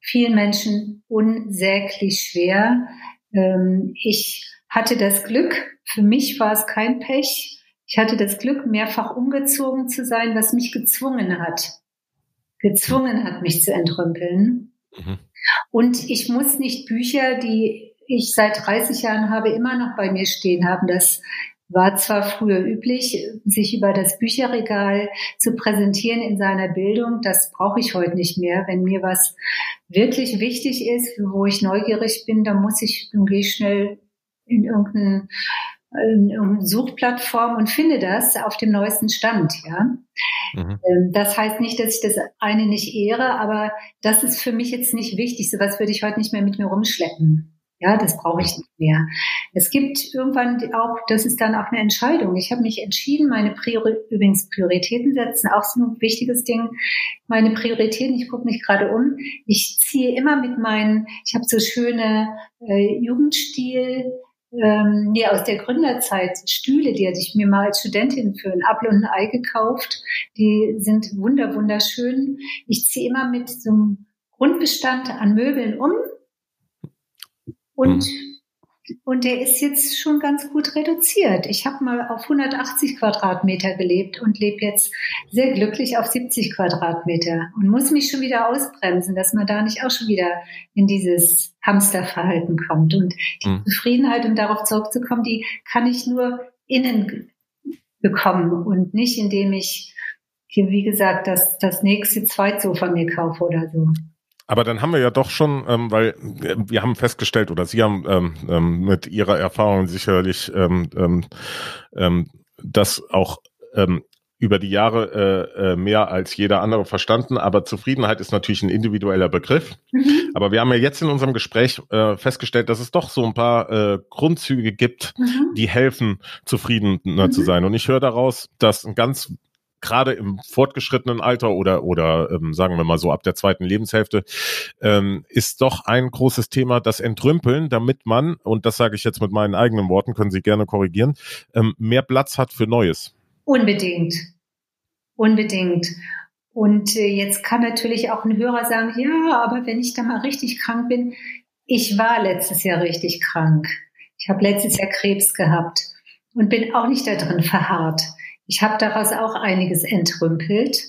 vielen Menschen unsäglich schwer. Ähm, ich hatte das Glück. Für mich war es kein Pech ich hatte das Glück, mehrfach umgezogen zu sein, was mich gezwungen hat. Gezwungen hat, mich zu entrümpeln. Mhm. Und ich muss nicht Bücher, die ich seit 30 Jahren habe, immer noch bei mir stehen haben. Das war zwar früher üblich, sich über das Bücherregal zu präsentieren in seiner Bildung. Das brauche ich heute nicht mehr. Wenn mir was wirklich wichtig ist, wo ich neugierig bin, dann muss ich, dann gehe ich schnell in irgendein eine Suchplattform und finde das auf dem neuesten Stand, ja. Mhm. Ähm, das heißt nicht, dass ich das eine nicht ehre, aber das ist für mich jetzt nicht wichtig. Sowas würde ich heute nicht mehr mit mir rumschleppen. Ja, das brauche ich nicht mehr. Es gibt irgendwann auch, das ist dann auch eine Entscheidung. Ich habe mich entschieden, meine Priori übrigens Prioritäten setzen, auch so ein wichtiges Ding. Meine Prioritäten, ich gucke mich gerade um. Ich ziehe immer mit meinen, ich habe so schöne äh, Jugendstil ähm, nee, aus der Gründerzeit Stühle, die hatte ich mir mal als Studentin für ein Apfel und ein Ei gekauft. Die sind wunder, wunderschön. Ich ziehe immer mit so einem Grundbestand an Möbeln um und mhm. Und der ist jetzt schon ganz gut reduziert. Ich habe mal auf 180 Quadratmeter gelebt und lebe jetzt sehr glücklich auf 70 Quadratmeter und muss mich schon wieder ausbremsen, dass man da nicht auch schon wieder in dieses Hamsterverhalten kommt. Und die mhm. Zufriedenheit, um darauf zurückzukommen, die kann ich nur innen bekommen und nicht, indem ich, wie gesagt, das, das nächste Zweitsofa mir kaufe oder so. Aber dann haben wir ja doch schon, ähm, weil äh, wir haben festgestellt oder Sie haben ähm, ähm, mit Ihrer Erfahrung sicherlich ähm, ähm, ähm, das auch ähm, über die Jahre äh, äh, mehr als jeder andere verstanden. Aber Zufriedenheit ist natürlich ein individueller Begriff. Mhm. Aber wir haben ja jetzt in unserem Gespräch äh, festgestellt, dass es doch so ein paar äh, Grundzüge gibt, mhm. die helfen, zufriedener mhm. zu sein. Und ich höre daraus, dass ein ganz gerade im fortgeschrittenen Alter oder oder ähm, sagen wir mal so ab der zweiten Lebenshälfte ähm, ist doch ein großes Thema das Entrümpeln, damit man und das sage ich jetzt mit meinen eigenen Worten, können Sie gerne korrigieren, ähm, mehr Platz hat für Neues. Unbedingt, unbedingt. Und äh, jetzt kann natürlich auch ein Hörer sagen, ja, aber wenn ich da mal richtig krank bin, ich war letztes Jahr richtig krank. Ich habe letztes Jahr Krebs gehabt und bin auch nicht da drin verharrt. Ich habe daraus auch einiges entrümpelt.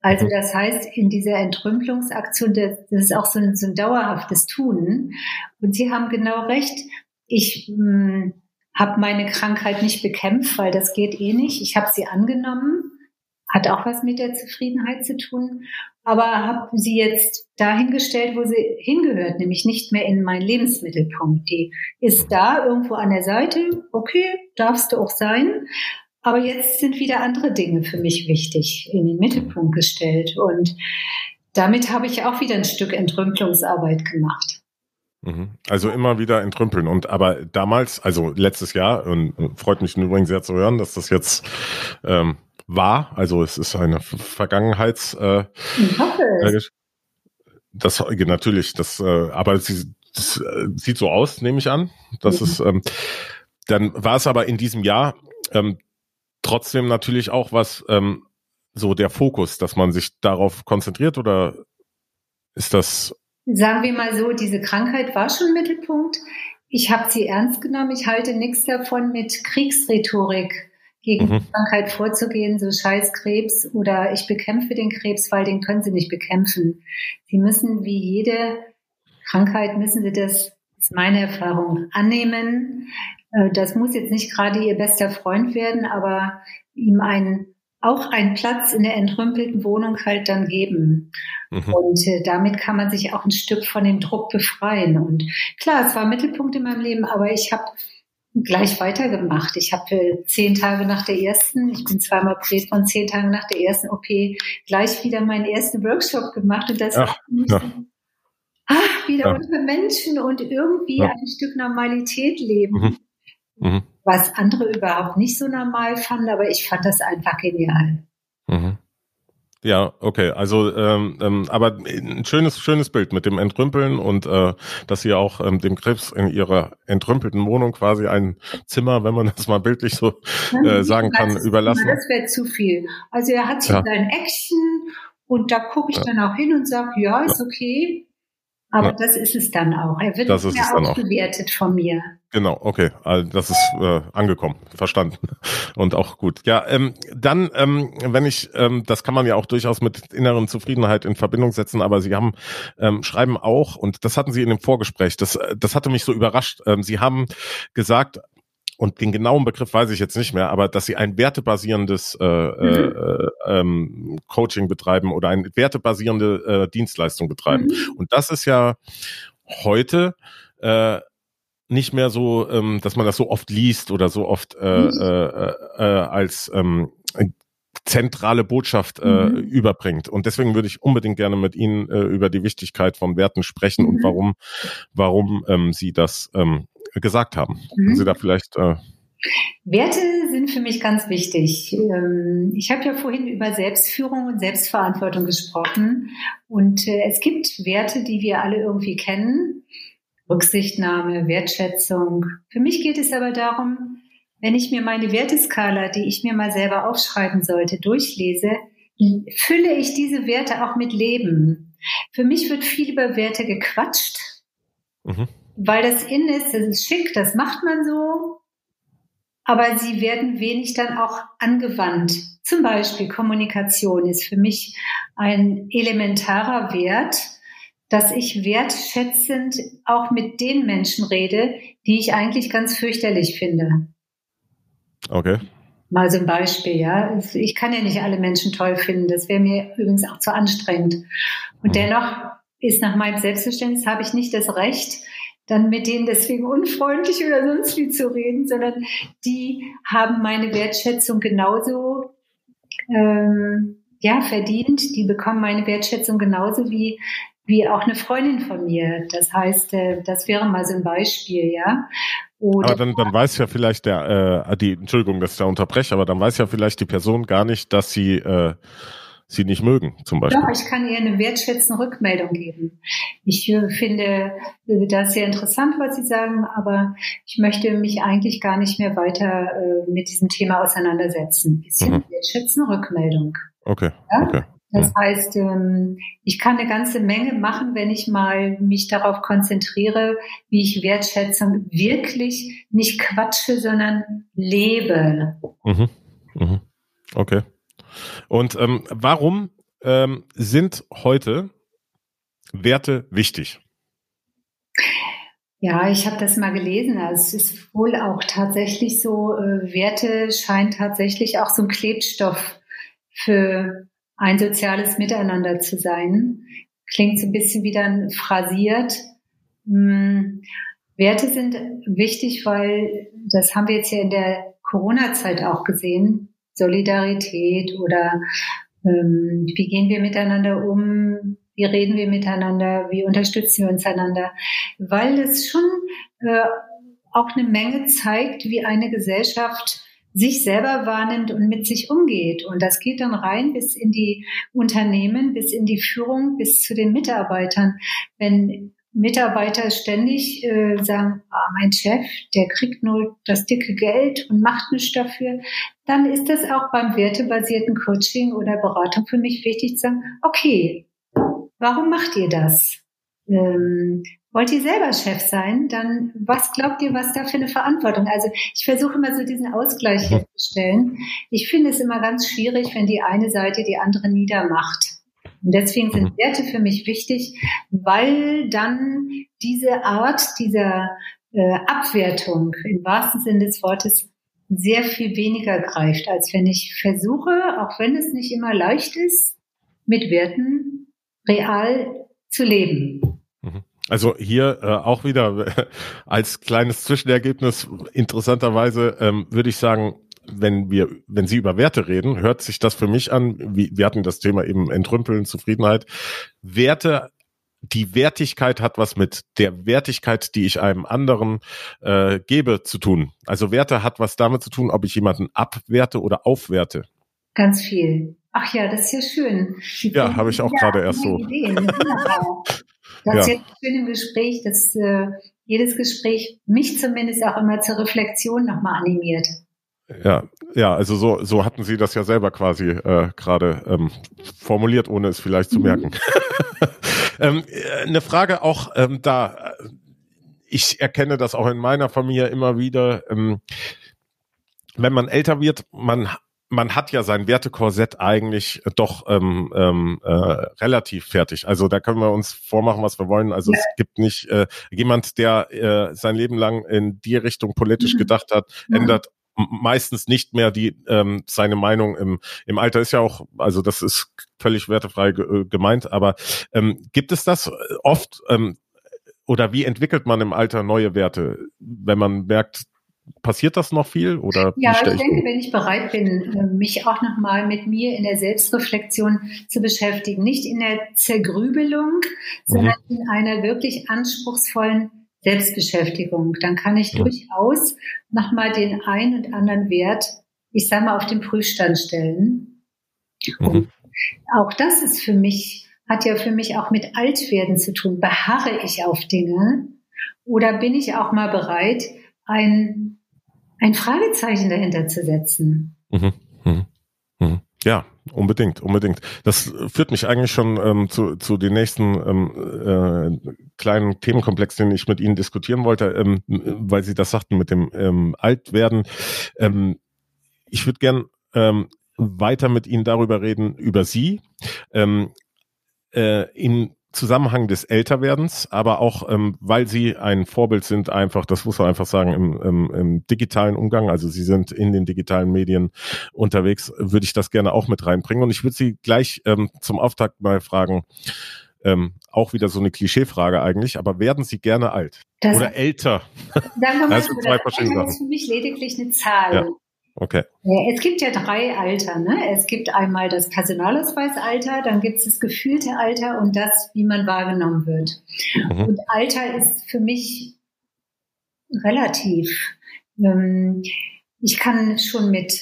Also mhm. das heißt, in dieser Entrümpelungsaktion, das ist auch so ein, so ein dauerhaftes Tun. Und Sie haben genau recht. Ich hm, habe meine Krankheit nicht bekämpft, weil das geht eh nicht. Ich habe sie angenommen, hat auch was mit der Zufriedenheit zu tun, aber habe sie jetzt dahingestellt, wo sie hingehört, nämlich nicht mehr in meinen Lebensmittelpunkt. Die ist da irgendwo an der Seite, okay, darfst du auch sein, aber jetzt sind wieder andere Dinge für mich wichtig, in den Mittelpunkt gestellt. Und damit habe ich auch wieder ein Stück Entrümpelungsarbeit gemacht. Mhm. Also immer wieder entrümpeln. Und aber damals, also letztes Jahr, und freut mich übrigens sehr zu hören, dass das jetzt ähm, war. Also es ist eine Vergangenheits. Äh, ich hoffe es. Das natürlich, das, äh, aber es das, äh, sieht so aus, nehme ich an. Das mhm. ist. Ähm, dann war es aber in diesem Jahr ähm, trotzdem natürlich auch was, ähm, so der Fokus, dass man sich darauf konzentriert oder ist das? Sagen wir mal so, diese Krankheit war schon Mittelpunkt. Ich habe sie ernst genommen. Ich halte nichts davon, mit Kriegsrhetorik gegen mhm. die Krankheit vorzugehen, so scheiß Krebs oder ich bekämpfe den Krebs, weil den können sie nicht bekämpfen. Sie müssen wie jede Krankheit, müssen sie das, ist meine Erfahrung, annehmen. Äh, das muss jetzt nicht gerade ihr bester Freund werden, aber ihm einen auch einen Platz in der entrümpelten Wohnung halt dann geben. Mhm. Und äh, damit kann man sich auch ein Stück von dem Druck befreien. Und klar, es war Mittelpunkt in meinem Leben, aber ich habe gleich weitergemacht. Ich habe äh, zehn Tage nach der ersten, ich bin zweimal operiert von zehn Tagen nach der ersten OP, gleich wieder meinen ersten Workshop gemacht. Und das Ach, ja. ach, wieder ja. unter Menschen und irgendwie ja. ein Stück Normalität leben. Mhm. Mhm. Was andere überhaupt nicht so normal fanden, aber ich fand das einfach genial. Mhm. Ja, okay. Also, ähm, ähm, aber ein schönes, schönes Bild mit dem Entrümpeln und äh, dass sie auch ähm, dem Krebs in ihrer entrümpelten Wohnung quasi ein Zimmer, wenn man das mal bildlich so äh, sagen kann, überlassen. Das wäre zu viel. Also er hat hier ja. sein Action und da gucke ich ja. dann auch hin und sage, ja, ist okay. Aber ja. das ist es dann auch. Er wird das nicht mehr ausgewertet von mir. Genau, okay, also das ist äh, angekommen, verstanden und auch gut. Ja, ähm, dann, ähm, wenn ich, ähm, das kann man ja auch durchaus mit inneren Zufriedenheit in Verbindung setzen, aber Sie haben ähm, schreiben auch und das hatten Sie in dem Vorgespräch, das, das hatte mich so überrascht. Ähm, Sie haben gesagt, und den genauen Begriff weiß ich jetzt nicht mehr, aber dass sie ein wertebasierendes äh, mhm. äh, ähm, Coaching betreiben oder eine wertebasierende äh, Dienstleistung betreiben. Mhm. Und das ist ja heute äh, nicht mehr so, ähm, dass man das so oft liest oder so oft äh, mhm. äh, äh, als ähm, zentrale Botschaft äh, mhm. überbringt. Und deswegen würde ich unbedingt gerne mit Ihnen äh, über die Wichtigkeit von Werten sprechen mhm. und warum, warum ähm, Sie das ähm, gesagt haben. Mhm. Können Sie da vielleicht äh, Werte sind für mich ganz wichtig. Ähm, ich habe ja vorhin über Selbstführung und Selbstverantwortung gesprochen. Und äh, es gibt Werte, die wir alle irgendwie kennen. Rücksichtnahme, Wertschätzung. Für mich geht es aber darum, wenn ich mir meine Werteskala, die ich mir mal selber aufschreiben sollte, durchlese, fülle ich diese Werte auch mit Leben. Für mich wird viel über Werte gequatscht, mhm. Weil das in ist, das ist schick, das macht man so, aber sie werden wenig dann auch angewandt. Zum Beispiel Kommunikation ist für mich ein elementarer Wert, dass ich wertschätzend auch mit den Menschen rede, die ich eigentlich ganz fürchterlich finde. Okay. Mal so ein Beispiel, ja. Ich kann ja nicht alle Menschen toll finden. Das wäre mir übrigens auch zu anstrengend. Und mhm. dennoch ist nach meinem Selbstverständnis habe ich nicht das Recht, dann mit denen deswegen unfreundlich oder sonst wie zu reden, sondern die haben meine Wertschätzung genauso ähm, ja verdient. Die bekommen meine Wertschätzung genauso wie wie auch eine Freundin von mir. Das heißt, äh, das wäre mal so ein Beispiel, ja. Oder aber dann, dann weiß ja vielleicht der, äh, die, Entschuldigung, dass ich da unterbreche, aber dann weiß ja vielleicht die Person gar nicht, dass sie äh, sie nicht mögen, zum Beispiel. Doch, ich kann ihr eine wertschätzende Rückmeldung geben. Ich äh, finde äh, das sehr interessant, was Sie sagen, aber ich möchte mich eigentlich gar nicht mehr weiter äh, mit diesem Thema auseinandersetzen. Bisschen mhm. wertschätzende Rückmeldung. Okay, ja? okay. Das heißt, ähm, ich kann eine ganze Menge machen, wenn ich mal mich darauf konzentriere, wie ich Wertschätzung wirklich nicht quatsche, sondern lebe. Mhm. Mhm. Okay. Und ähm, warum ähm, sind heute Werte wichtig? Ja, ich habe das mal gelesen. Also es ist wohl auch tatsächlich so, äh, Werte scheinen tatsächlich auch so ein Klebstoff für ein soziales Miteinander zu sein. Klingt so ein bisschen wie dann phrasiert. Hm, Werte sind wichtig, weil das haben wir jetzt ja in der Corona-Zeit auch gesehen. Solidarität oder ähm, wie gehen wir miteinander um, wie reden wir miteinander, wie unterstützen wir uns einander, weil es schon äh, auch eine Menge zeigt, wie eine Gesellschaft sich selber wahrnimmt und mit sich umgeht. Und das geht dann rein bis in die Unternehmen, bis in die Führung, bis zu den Mitarbeitern. Wenn Mitarbeiter ständig äh, sagen, ah, mein Chef, der kriegt nur das dicke Geld und macht nichts dafür, dann ist das auch beim wertebasierten Coaching oder Beratung für mich wichtig zu sagen, okay, warum macht ihr das? Ähm, wollt ihr selber Chef sein? Dann was glaubt ihr, was da für eine Verantwortung? Also ich versuche immer so diesen Ausgleich herzustellen. Ich finde es immer ganz schwierig, wenn die eine Seite die andere niedermacht. Und deswegen sind mhm. Werte für mich wichtig, weil dann diese Art dieser äh, Abwertung im wahrsten Sinne des Wortes sehr viel weniger greift, als wenn ich versuche, auch wenn es nicht immer leicht ist, mit Werten real zu leben. Mhm. Also hier äh, auch wieder als kleines Zwischenergebnis interessanterweise ähm, würde ich sagen, wenn wir, wenn Sie über Werte reden, hört sich das für mich an, wie, wir hatten das Thema eben Entrümpeln, Zufriedenheit. Werte, die Wertigkeit hat was mit der Wertigkeit, die ich einem anderen äh, gebe, zu tun. Also Werte hat was damit zu tun, ob ich jemanden abwerte oder aufwerte. Ganz viel. Ach ja, das ist ja schön. Ja, habe ich auch ja, gerade erst so. Ideen. Das ja. ist jetzt schön im Gespräch, dass äh, jedes Gespräch mich zumindest auch immer zur Reflexion nochmal animiert. Ja, ja, also so, so hatten Sie das ja selber quasi äh, gerade ähm, formuliert, ohne es vielleicht zu mhm. merken. ähm, äh, eine Frage auch ähm, da, ich erkenne das auch in meiner Familie immer wieder. Ähm, wenn man älter wird, man man hat ja sein Wertekorsett eigentlich doch ähm, ähm, äh, relativ fertig. Also da können wir uns vormachen, was wir wollen. Also ja. es gibt nicht äh, jemand, der äh, sein Leben lang in die Richtung politisch mhm. gedacht hat, ändert meistens nicht mehr die ähm, seine Meinung im, im Alter ist ja auch, also das ist völlig wertefrei ge äh, gemeint, aber ähm, gibt es das oft ähm, oder wie entwickelt man im Alter neue Werte, wenn man merkt, passiert das noch viel oder? Ja, ich denke, wenn ich bereit bin, äh, mich auch nochmal mit mir in der Selbstreflexion zu beschäftigen, nicht in der Zergrübelung, sondern mhm. in einer wirklich anspruchsvollen Selbstbeschäftigung, dann kann ich ja. durchaus nochmal den einen und anderen Wert, ich sage mal, auf den Prüfstand stellen. Mhm. Auch das ist für mich, hat ja für mich auch mit Altwerden zu tun. Beharre ich auf Dinge oder bin ich auch mal bereit, ein, ein Fragezeichen dahinter zu setzen? Mhm. Mhm. mhm. Ja, unbedingt, unbedingt. Das führt mich eigentlich schon ähm, zu, zu den nächsten ähm, äh, kleinen Themenkomplex, den ich mit Ihnen diskutieren wollte, ähm, weil Sie das sagten mit dem ähm, Altwerden. Ähm, ich würde gern ähm, weiter mit Ihnen darüber reden, über Sie. Ähm, äh, in Zusammenhang des Älterwerdens, aber auch, ähm, weil sie ein Vorbild sind, einfach, das muss man einfach sagen, im, im, im digitalen Umgang, also sie sind in den digitalen Medien unterwegs, würde ich das gerne auch mit reinbringen. Und ich würde Sie gleich ähm, zum Auftakt mal fragen, ähm, auch wieder so eine Klischeefrage eigentlich, aber werden Sie gerne alt das, oder älter? Sagen wir mal, das sind zwei verschiedene Sachen. ist für mich lediglich eine Zahl. Ja. Okay. Es gibt ja drei Alter. Ne? Es gibt einmal das Personalausweisalter, dann gibt es das gefühlte Alter und das, wie man wahrgenommen wird. Mhm. Und Alter ist für mich relativ. Ähm, ich kann schon mit,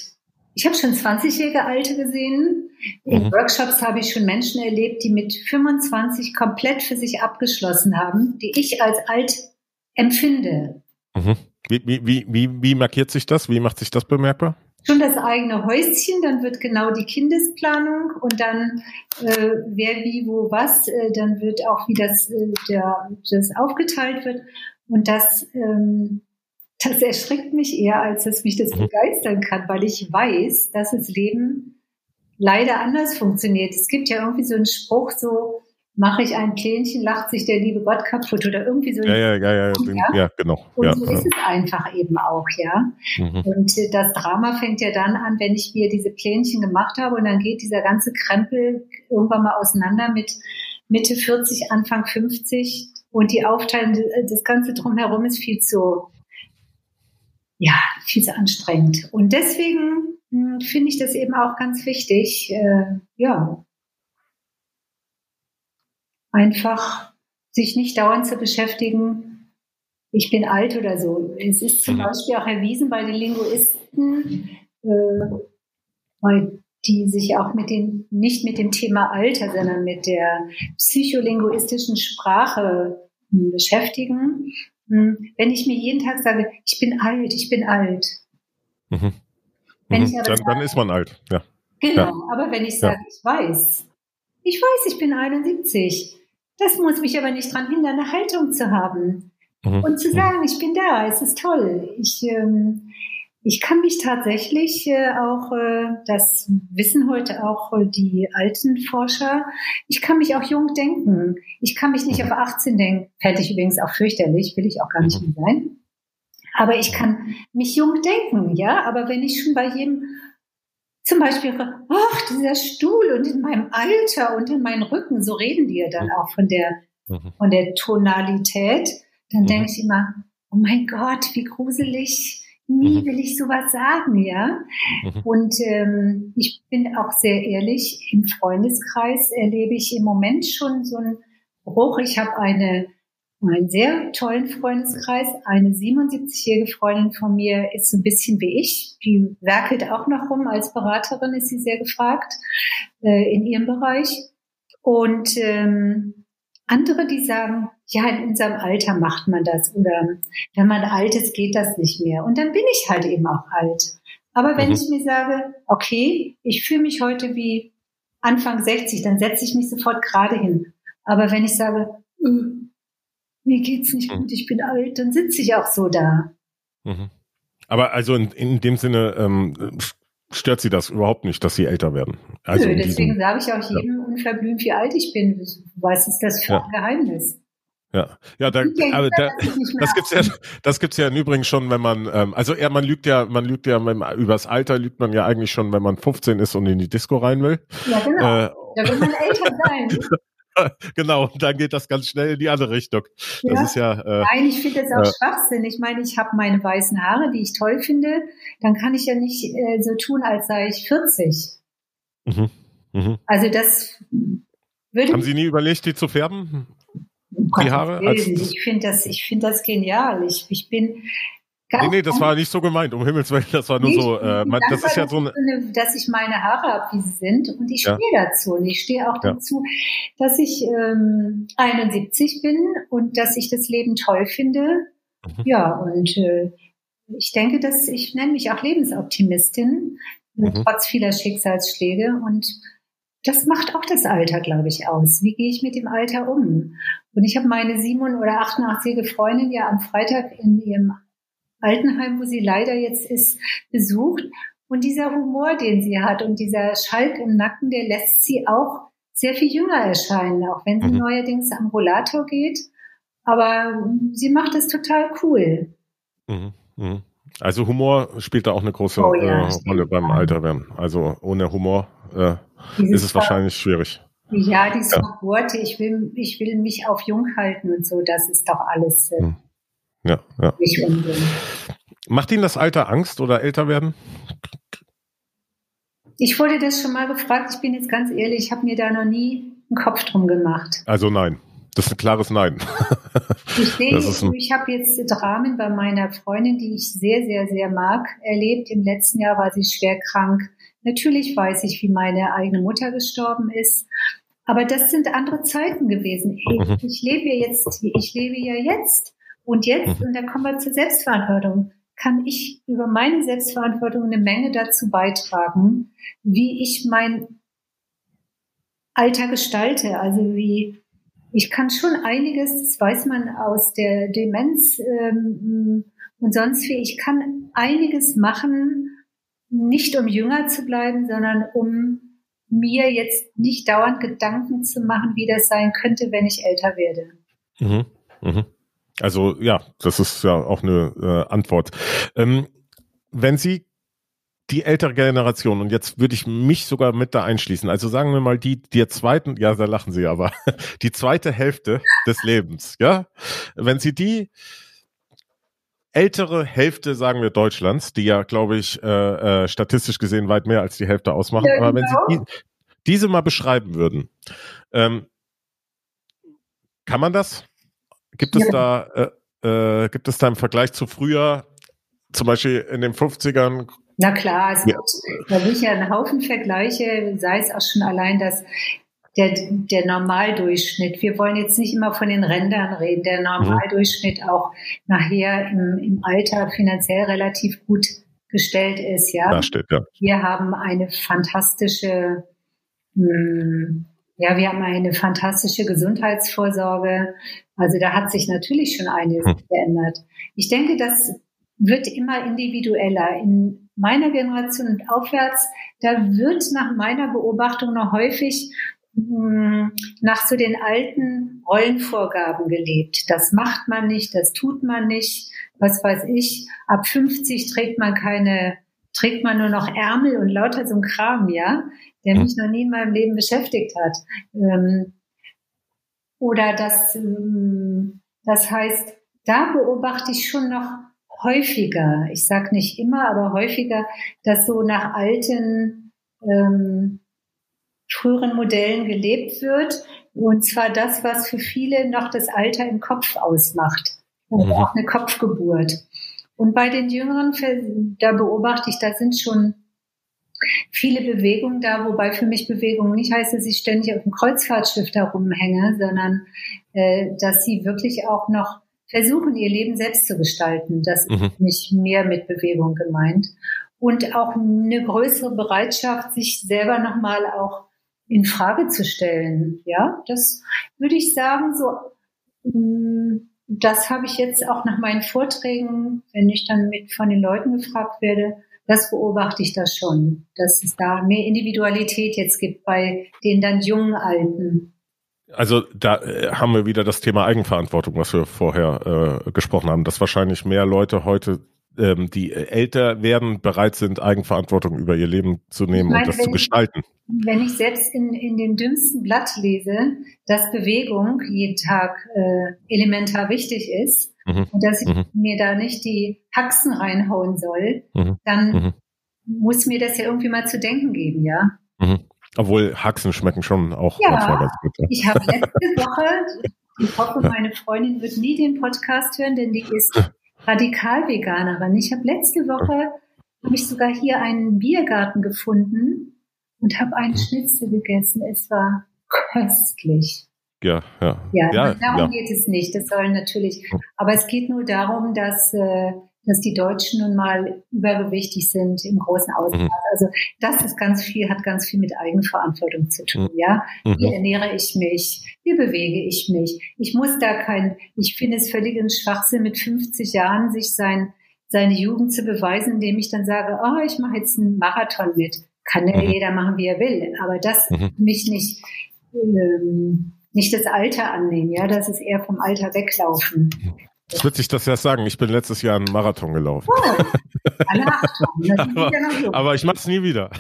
ich habe schon 20-jährige Alte gesehen. In mhm. Workshops habe ich schon Menschen erlebt, die mit 25 komplett für sich abgeschlossen haben, die ich als alt empfinde. Mhm. Wie, wie, wie, wie markiert sich das? Wie macht sich das bemerkbar? Schon das eigene Häuschen, dann wird genau die Kindesplanung und dann äh, wer wie wo was, äh, dann wird auch wie das, äh, der, das aufgeteilt wird und das ähm, das erschreckt mich eher, als dass mich das mhm. begeistern kann, weil ich weiß, dass das Leben leider anders funktioniert. Es gibt ja irgendwie so einen Spruch so, mache ich ein Plänchen, lacht sich der liebe Gott kaputt oder irgendwie so. Ja, ja, ja, ja, ja, ja genau. Und ja, so ist es einfach eben auch, ja. Mhm. Und äh, das Drama fängt ja dann an, wenn ich mir diese Plänchen gemacht habe und dann geht dieser ganze Krempel irgendwann mal auseinander mit Mitte 40, Anfang 50 und die Aufteilung, äh, das Ganze drumherum ist viel zu, ja, viel zu anstrengend. Und deswegen hm, finde ich das eben auch ganz wichtig, äh, ja, einfach sich nicht dauernd zu beschäftigen, ich bin alt oder so. Es ist zum mhm. Beispiel auch erwiesen bei den Linguisten, äh, weil die sich auch mit dem, nicht mit dem Thema Alter, sondern mit der psycholinguistischen Sprache hm, beschäftigen. Hm, wenn ich mir jeden Tag sage, ich bin alt, ich bin alt. Mhm. Mhm. Dann, dann, ist man alt, ja. Genau, ja. aber wenn ich sage, ja. ich weiß, ich weiß, ich bin 71, das muss mich aber nicht daran hindern, eine Haltung zu haben. Mhm. Und zu mhm. sagen, ich bin da, es ist toll. Ich, ähm, ich kann mich tatsächlich äh, auch, äh, das wissen heute auch äh, die alten Forscher, ich kann mich auch jung denken. Ich kann mich nicht auf 18 denken, fände ich übrigens auch fürchterlich, will ich auch gar nicht mehr sein. Aber ich kann mich jung denken, ja. Aber wenn ich schon bei jedem zum Beispiel, ach, dieser Stuhl und in meinem Alter und in meinem Rücken, so reden die ja dann auch von der, mhm. von der Tonalität, dann mhm. denke ich immer, oh mein Gott, wie gruselig Nie mhm. will ich sowas sagen, ja. Mhm. Und ähm, ich bin auch sehr ehrlich, im Freundeskreis erlebe ich im Moment schon so einen Bruch. Ich habe eine einen sehr tollen Freundeskreis. Eine 77-jährige Freundin von mir ist so ein bisschen wie ich. Die werkelt auch noch rum. Als Beraterin ist sie sehr gefragt äh, in ihrem Bereich. Und ähm, andere, die sagen, ja, in unserem Alter macht man das oder wenn man alt ist, geht das nicht mehr. Und dann bin ich halt eben auch alt. Aber wenn mhm. ich mir sage, okay, ich fühle mich heute wie Anfang 60, dann setze ich mich sofort gerade hin. Aber wenn ich sage, äh, mir geht's nicht mhm. gut, ich bin alt, dann sitze ich auch so da. Mhm. Aber also in, in dem Sinne ähm, stört sie das überhaupt nicht, dass sie älter werden. Also Nö, deswegen sage ich auch jedem ja. unverblümt, wie alt ich bin. Was ist das für ja. ein Geheimnis? Ja, ja, da, also da, das gibt's ja, das gibt's ja im Übrigen schon, wenn man, ähm, also ja, man lügt ja, man lügt ja, wenn, übers Alter lügt man ja eigentlich schon, wenn man 15 ist und in die Disco rein will. Ja, genau. Äh, da will man älter sein. genau, und dann geht das ganz schnell in die andere Richtung. Ja. Das ist ja. Äh, Nein, ich finde das auch äh, Schwachsinn. Ich meine, ich habe meine weißen Haare, die ich toll finde. Dann kann ich ja nicht äh, so tun, als sei ich 40. Mhm. Mhm. Also das würde. Haben Sie nie überlegt, die zu färben? die Haare? ich finde das, ich finde das genial. Ich, ich bin nee, nee, das war nicht so gemeint, um Himmels Willen, das war nur so, äh, man, das ist ja so eine, dass ich meine Haare habe, wie sie sind und ich stehe ja. dazu und ich stehe auch ja. dazu, dass ich ähm, 71 bin und dass ich das Leben toll finde. Mhm. Ja, und äh, ich denke, dass ich nenne mich auch Lebensoptimistin, mhm. trotz vieler Schicksalsschläge und das macht auch das Alter, glaube ich, aus. Wie gehe ich mit dem Alter um? Und ich habe meine 87 oder 88-jährige Freundin ja am Freitag in ihrem Altenheim, wo sie leider jetzt ist, besucht. Und dieser Humor, den sie hat und dieser Schalk im Nacken, der lässt sie auch sehr viel jünger erscheinen, auch wenn sie mhm. neuerdings am Rollator geht. Aber sie macht es total cool. Mhm. Mhm. Also Humor spielt da auch eine große oh, ja, äh, Rolle beim Alterwerden. Also ohne Humor äh, ist es wahrscheinlich schwierig. Ja, diese ja. Worte, ich will, ich will mich auf jung halten und so, das ist doch alles äh, hm. Ja, ja. Macht Ihnen das Alter Angst oder älter werden? Ich wurde das schon mal gefragt, ich bin jetzt ganz ehrlich, ich habe mir da noch nie einen Kopf drum gemacht. Also nein. Das ist ein klares Nein. Ich sehe, ich habe jetzt Dramen bei meiner Freundin, die ich sehr, sehr, sehr mag, erlebt. Im letzten Jahr war sie schwer krank. Natürlich weiß ich, wie meine eigene Mutter gestorben ist. Aber das sind andere Zeiten gewesen. Ich, mhm. ich lebe jetzt, ich lebe ja jetzt. Und jetzt, mhm. und dann kommen wir zur Selbstverantwortung, kann ich über meine Selbstverantwortung eine Menge dazu beitragen, wie ich mein Alter gestalte. Also wie, ich kann schon einiges, das weiß man aus der Demenz ähm, und sonst wie, ich kann einiges machen, nicht um jünger zu bleiben, sondern um mir jetzt nicht dauernd Gedanken zu machen, wie das sein könnte, wenn ich älter werde. Mhm. Mhm. Also ja, das ist ja auch eine äh, Antwort. Ähm, wenn Sie die ältere Generation, und jetzt würde ich mich sogar mit da einschließen, also sagen wir mal die, die zweiten, ja, da lachen sie aber, die zweite Hälfte des Lebens, ja, wenn sie die ältere Hälfte, sagen wir, Deutschlands, die ja, glaube ich, äh, äh, statistisch gesehen weit mehr als die Hälfte ausmachen, ja, aber wenn sie genau. die, diese mal beschreiben würden, ähm, kann man das? Gibt es ja. da, äh, äh, gibt es da im Vergleich zu früher, zum Beispiel in den 50ern, na klar, es ja. gibt, da will ich ja einen Haufen Vergleiche, sei es auch schon allein, dass der, der Normaldurchschnitt. Wir wollen jetzt nicht immer von den Rändern reden. Der Normaldurchschnitt auch nachher im, im Alter finanziell relativ gut gestellt ist. Ja, da steht, ja. wir haben eine fantastische, mh, hm, ja, wir haben eine fantastische Gesundheitsvorsorge. Also da hat sich natürlich schon einiges hm. geändert. Ich denke, das wird immer individueller. In meiner Generation und aufwärts, da wird nach meiner Beobachtung noch häufig hm, nach so den alten Rollenvorgaben gelebt. Das macht man nicht, das tut man nicht. Was weiß ich, ab 50 trägt man keine, trägt man nur noch Ärmel und lauter so ein Kram, ja, der hm. mich noch nie in meinem Leben beschäftigt hat. Ähm, oder das, ähm, das heißt, da beobachte ich schon noch häufiger, ich sage nicht immer, aber häufiger, dass so nach alten ähm, früheren Modellen gelebt wird. Und zwar das, was für viele noch das Alter im Kopf ausmacht. Also auch eine Kopfgeburt. Und bei den Jüngeren, da beobachte ich, da sind schon viele Bewegungen da, wobei für mich Bewegung nicht heißt, dass ich ständig auf dem Kreuzfahrtschiff da rumhänge, sondern äh, dass sie wirklich auch noch versuchen, ihr Leben selbst zu gestalten. Das mhm. ist nicht mehr mit Bewegung gemeint. Und auch eine größere Bereitschaft, sich selber nochmal auch in Frage zu stellen. Ja, das würde ich sagen, so, mm, das habe ich jetzt auch nach meinen Vorträgen, wenn ich dann mit von den Leuten gefragt werde, das beobachte ich da schon, dass es da mehr Individualität jetzt gibt bei den dann jungen Alten. Also da äh, haben wir wieder das Thema Eigenverantwortung, was wir vorher äh, gesprochen haben, dass wahrscheinlich mehr Leute heute, ähm, die älter werden, bereit sind, Eigenverantwortung über ihr Leben zu nehmen meine, und das zu gestalten. Ich, wenn ich selbst in, in dem dümmsten Blatt lese, dass Bewegung jeden Tag äh, elementar wichtig ist mhm. und dass ich mhm. mir da nicht die Haxen reinhauen soll, mhm. dann mhm. muss mir das ja irgendwie mal zu denken geben, ja. Mhm. Obwohl Haxen schmecken schon auch ja, manchmal ganz gut. Ja. Ich habe letzte Woche, ich hoffe, meine Freundin wird nie den Podcast hören, denn die ist radikal Veganerin. Ich habe letzte Woche, habe ich sogar hier einen Biergarten gefunden und habe einen. Schnitzel gegessen. Es war köstlich. Ja, ja. Ja, ja darum ja. geht es nicht. Das soll natürlich, aber es geht nur darum, dass äh, dass die Deutschen nun mal übergewichtig sind im großen Ausmaß. Mhm. Also das ist ganz viel, hat ganz viel mit Eigenverantwortung zu tun. Mhm. Ja, wie mhm. ernähre ich mich? Wie bewege ich mich? Ich muss da kein, ich finde es völlig ein Schwachsinn, mit 50 Jahren sich sein, seine Jugend zu beweisen, indem ich dann sage, oh, ich mache jetzt einen Marathon mit. Kann ja mhm. jeder machen, wie er will. Aber das mhm. mich nicht, ähm, nicht das Alter annehmen, ja, das ist eher vom Alter weglaufen. Es wird sich das ja sagen. Ich bin letztes Jahr einen Marathon gelaufen. Oh, alle Achtung, aber, ja aber ich mache es nie wieder.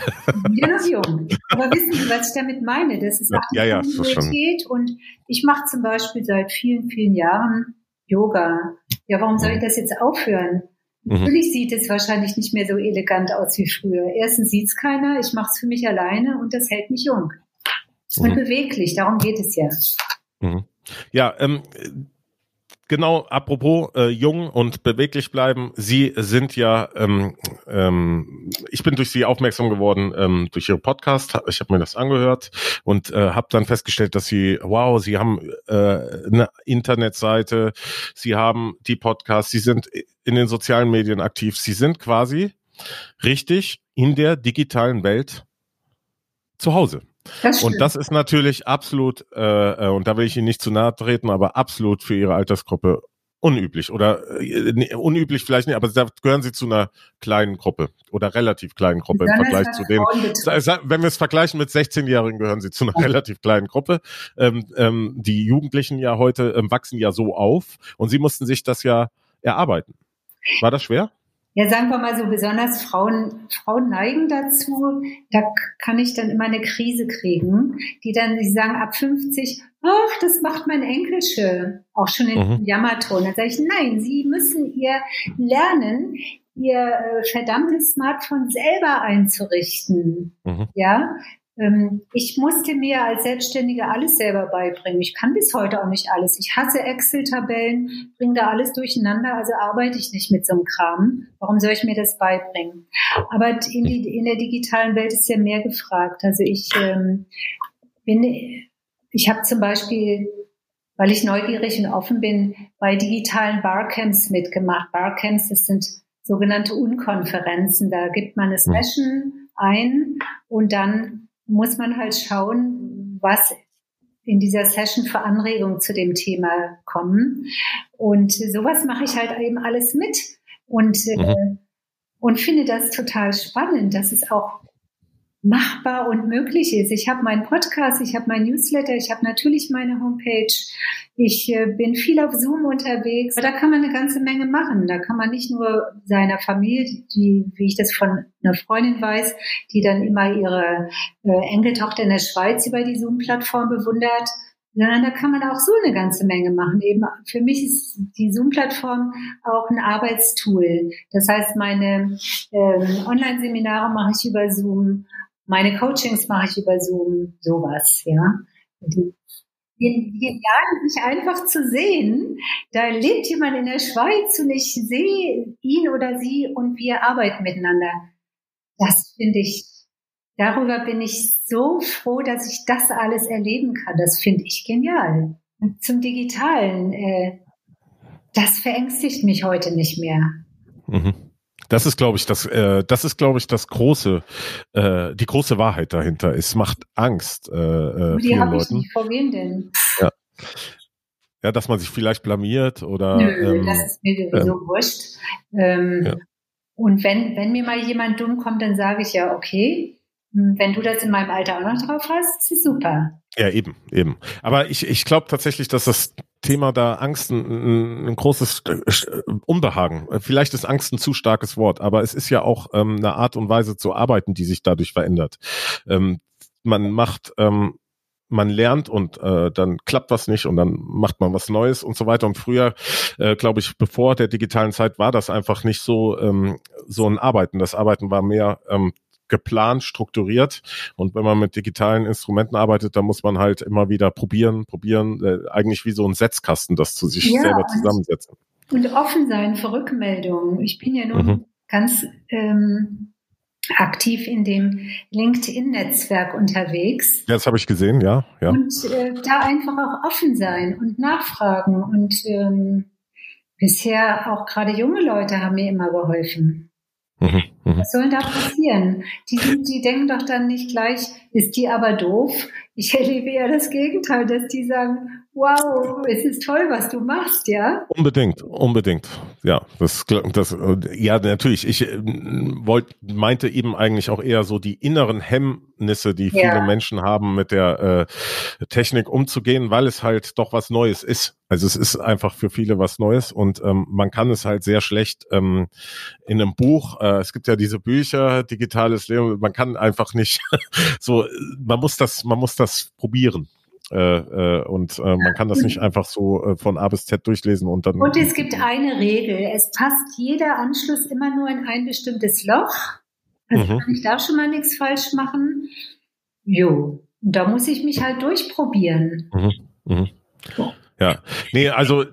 Wieder noch jung. Aber wissen Sie, was ich damit meine? Das ist ja, ja, Kontinuität. Und ich mache zum Beispiel seit vielen, vielen Jahren Yoga. Ja, warum soll ich das jetzt aufhören? Mhm. Natürlich sieht es wahrscheinlich nicht mehr so elegant aus wie früher. Erstens sieht es keiner, ich mache es für mich alleine und das hält mich jung. Und mhm. beweglich, darum geht es ja. Mhm. Ja, ähm, Genau, apropos äh, jung und beweglich bleiben. Sie sind ja, ähm, ähm, ich bin durch Sie aufmerksam geworden ähm, durch Ihre Podcast. Ich habe mir das angehört und äh, habe dann festgestellt, dass Sie, wow, Sie haben äh, eine Internetseite, Sie haben die Podcasts, Sie sind in den sozialen Medien aktiv. Sie sind quasi richtig in der digitalen Welt zu Hause. Das und das ist natürlich absolut, äh, äh, und da will ich Ihnen nicht zu nahe treten, aber absolut für Ihre Altersgruppe unüblich oder äh, nee, unüblich vielleicht nicht, aber da gehören Sie zu einer kleinen Gruppe oder relativ kleinen Gruppe im Vergleich zu den, wenn wir es vergleichen mit 16-Jährigen, gehören Sie zu einer relativ kleinen Gruppe. Ähm, ähm, die Jugendlichen ja heute ähm, wachsen ja so auf und Sie mussten sich das ja erarbeiten. War das schwer? Ja, sagen wir mal so, besonders Frauen, Frauen neigen dazu, da kann ich dann immer eine Krise kriegen, die dann, die sagen ab 50, ach, das macht mein Enkelche, auch schon in mhm. Jammerton. Dann sage ich, nein, sie müssen ihr lernen, ihr äh, verdammtes Smartphone selber einzurichten. Mhm. Ja, ich musste mir als Selbstständige alles selber beibringen. Ich kann bis heute auch nicht alles. Ich hasse Excel-Tabellen, bringe da alles durcheinander, also arbeite ich nicht mit so einem Kram. Warum soll ich mir das beibringen? Aber in, die, in der digitalen Welt ist ja mehr gefragt. Also ich, ähm, bin, ich habe zum Beispiel, weil ich neugierig und offen bin, bei digitalen Barcamps mitgemacht. Barcamps, das sind sogenannte Unkonferenzen. Da gibt man eine hm. Session ein und dann muss man halt schauen, was in dieser Session für Anregungen zu dem Thema kommen. Und sowas mache ich halt eben alles mit und, äh, mhm. äh, und finde das total spannend, dass es auch machbar und möglich ist. Ich habe meinen Podcast, ich habe mein Newsletter, ich habe natürlich meine Homepage. Ich äh, bin viel auf Zoom unterwegs. Da kann man eine ganze Menge machen. Da kann man nicht nur seiner Familie, die, wie ich das von einer Freundin weiß, die dann immer ihre äh, Enkeltochter in der Schweiz über die Zoom-Plattform bewundert, sondern da kann man auch so eine ganze Menge machen. Eben für mich ist die Zoom-Plattform auch ein Arbeitstool. Das heißt, meine ähm, Online-Seminare mache ich über Zoom meine Coachings mache ich über Zoom, sowas, ja. Die, genial, sich einfach zu sehen. Da lebt jemand in der Schweiz und ich sehe ihn oder sie und wir arbeiten miteinander. Das finde ich, darüber bin ich so froh, dass ich das alles erleben kann. Das finde ich genial. Zum Digitalen, äh, das verängstigt mich heute nicht mehr. Mhm. Das ist, glaube ich, das, äh, das ist, glaube ich, das große, äh, die große Wahrheit dahinter. Es macht Angst äh, äh, die vielen Leuten. Nicht, vor wem denn? Ja. ja, dass man sich vielleicht blamiert oder. Nö, ähm, das ist mir sowieso ähm, wurscht. Ähm, ja. Und wenn, wenn mir mal jemand dumm kommt, dann sage ich ja, okay, hm, wenn du das in meinem Alter auch noch drauf hast, ist super. Ja, eben, eben. Aber ich, ich glaube tatsächlich, dass das Thema da Angst ein, ein großes Unbehagen. Vielleicht ist Angst ein zu starkes Wort, aber es ist ja auch ähm, eine Art und Weise zu arbeiten, die sich dadurch verändert. Ähm, man macht, ähm, man lernt und äh, dann klappt was nicht und dann macht man was Neues und so weiter. Und früher, äh, glaube ich, bevor der digitalen Zeit war das einfach nicht so ähm, so ein Arbeiten. Das Arbeiten war mehr ähm, geplant, strukturiert. Und wenn man mit digitalen Instrumenten arbeitet, dann muss man halt immer wieder probieren, probieren, äh, eigentlich wie so ein Setzkasten, das zu sich ja, selber zusammensetzen. Und offen sein für Rückmeldungen. Ich bin ja nun mhm. ganz ähm, aktiv in dem LinkedIn-Netzwerk unterwegs. Ja, das habe ich gesehen, ja. ja. Und äh, da einfach auch offen sein und nachfragen. Und ähm, bisher auch gerade junge Leute haben mir immer geholfen. Mhm, mh. Was soll da passieren? Die, die denken doch dann nicht gleich, ist die aber doof? Ich erlebe eher das Gegenteil, dass die sagen, wow, es ist toll, was du machst, ja? Unbedingt, unbedingt. Ja, das, das, ja, natürlich. Ich äh, wollte, meinte eben eigentlich auch eher so die inneren Hemmnisse, die viele ja. Menschen haben, mit der äh, Technik umzugehen, weil es halt doch was Neues ist. Also es ist einfach für viele was Neues und ähm, man kann es halt sehr schlecht ähm, in einem Buch. Äh, es gibt ja diese Bücher, digitales Leben. Man kann einfach nicht so. Man muss das, man muss das probieren. Äh, äh, und äh, man kann das nicht einfach so äh, von A bis Z durchlesen und dann. Und es gibt eine Regel. Es passt jeder Anschluss immer nur in ein bestimmtes Loch. Also mhm. kann ich da schon mal nichts falsch machen. Jo, da muss ich mich halt durchprobieren. Mhm. Mhm. Ja, nee, also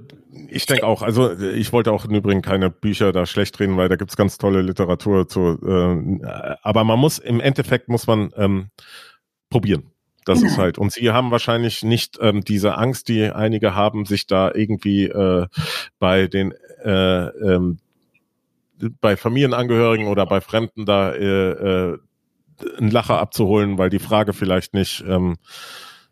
ich denke auch, also ich wollte auch im Übrigen keine Bücher da schlecht reden, weil da gibt's ganz tolle Literatur zu. Äh, aber man muss, im Endeffekt muss man ähm, probieren. Das ist halt. Und sie haben wahrscheinlich nicht ähm, diese Angst, die einige haben, sich da irgendwie äh, bei den äh, ähm, bei Familienangehörigen oder bei Fremden da äh, äh, einen Lacher abzuholen, weil die Frage vielleicht nicht ähm,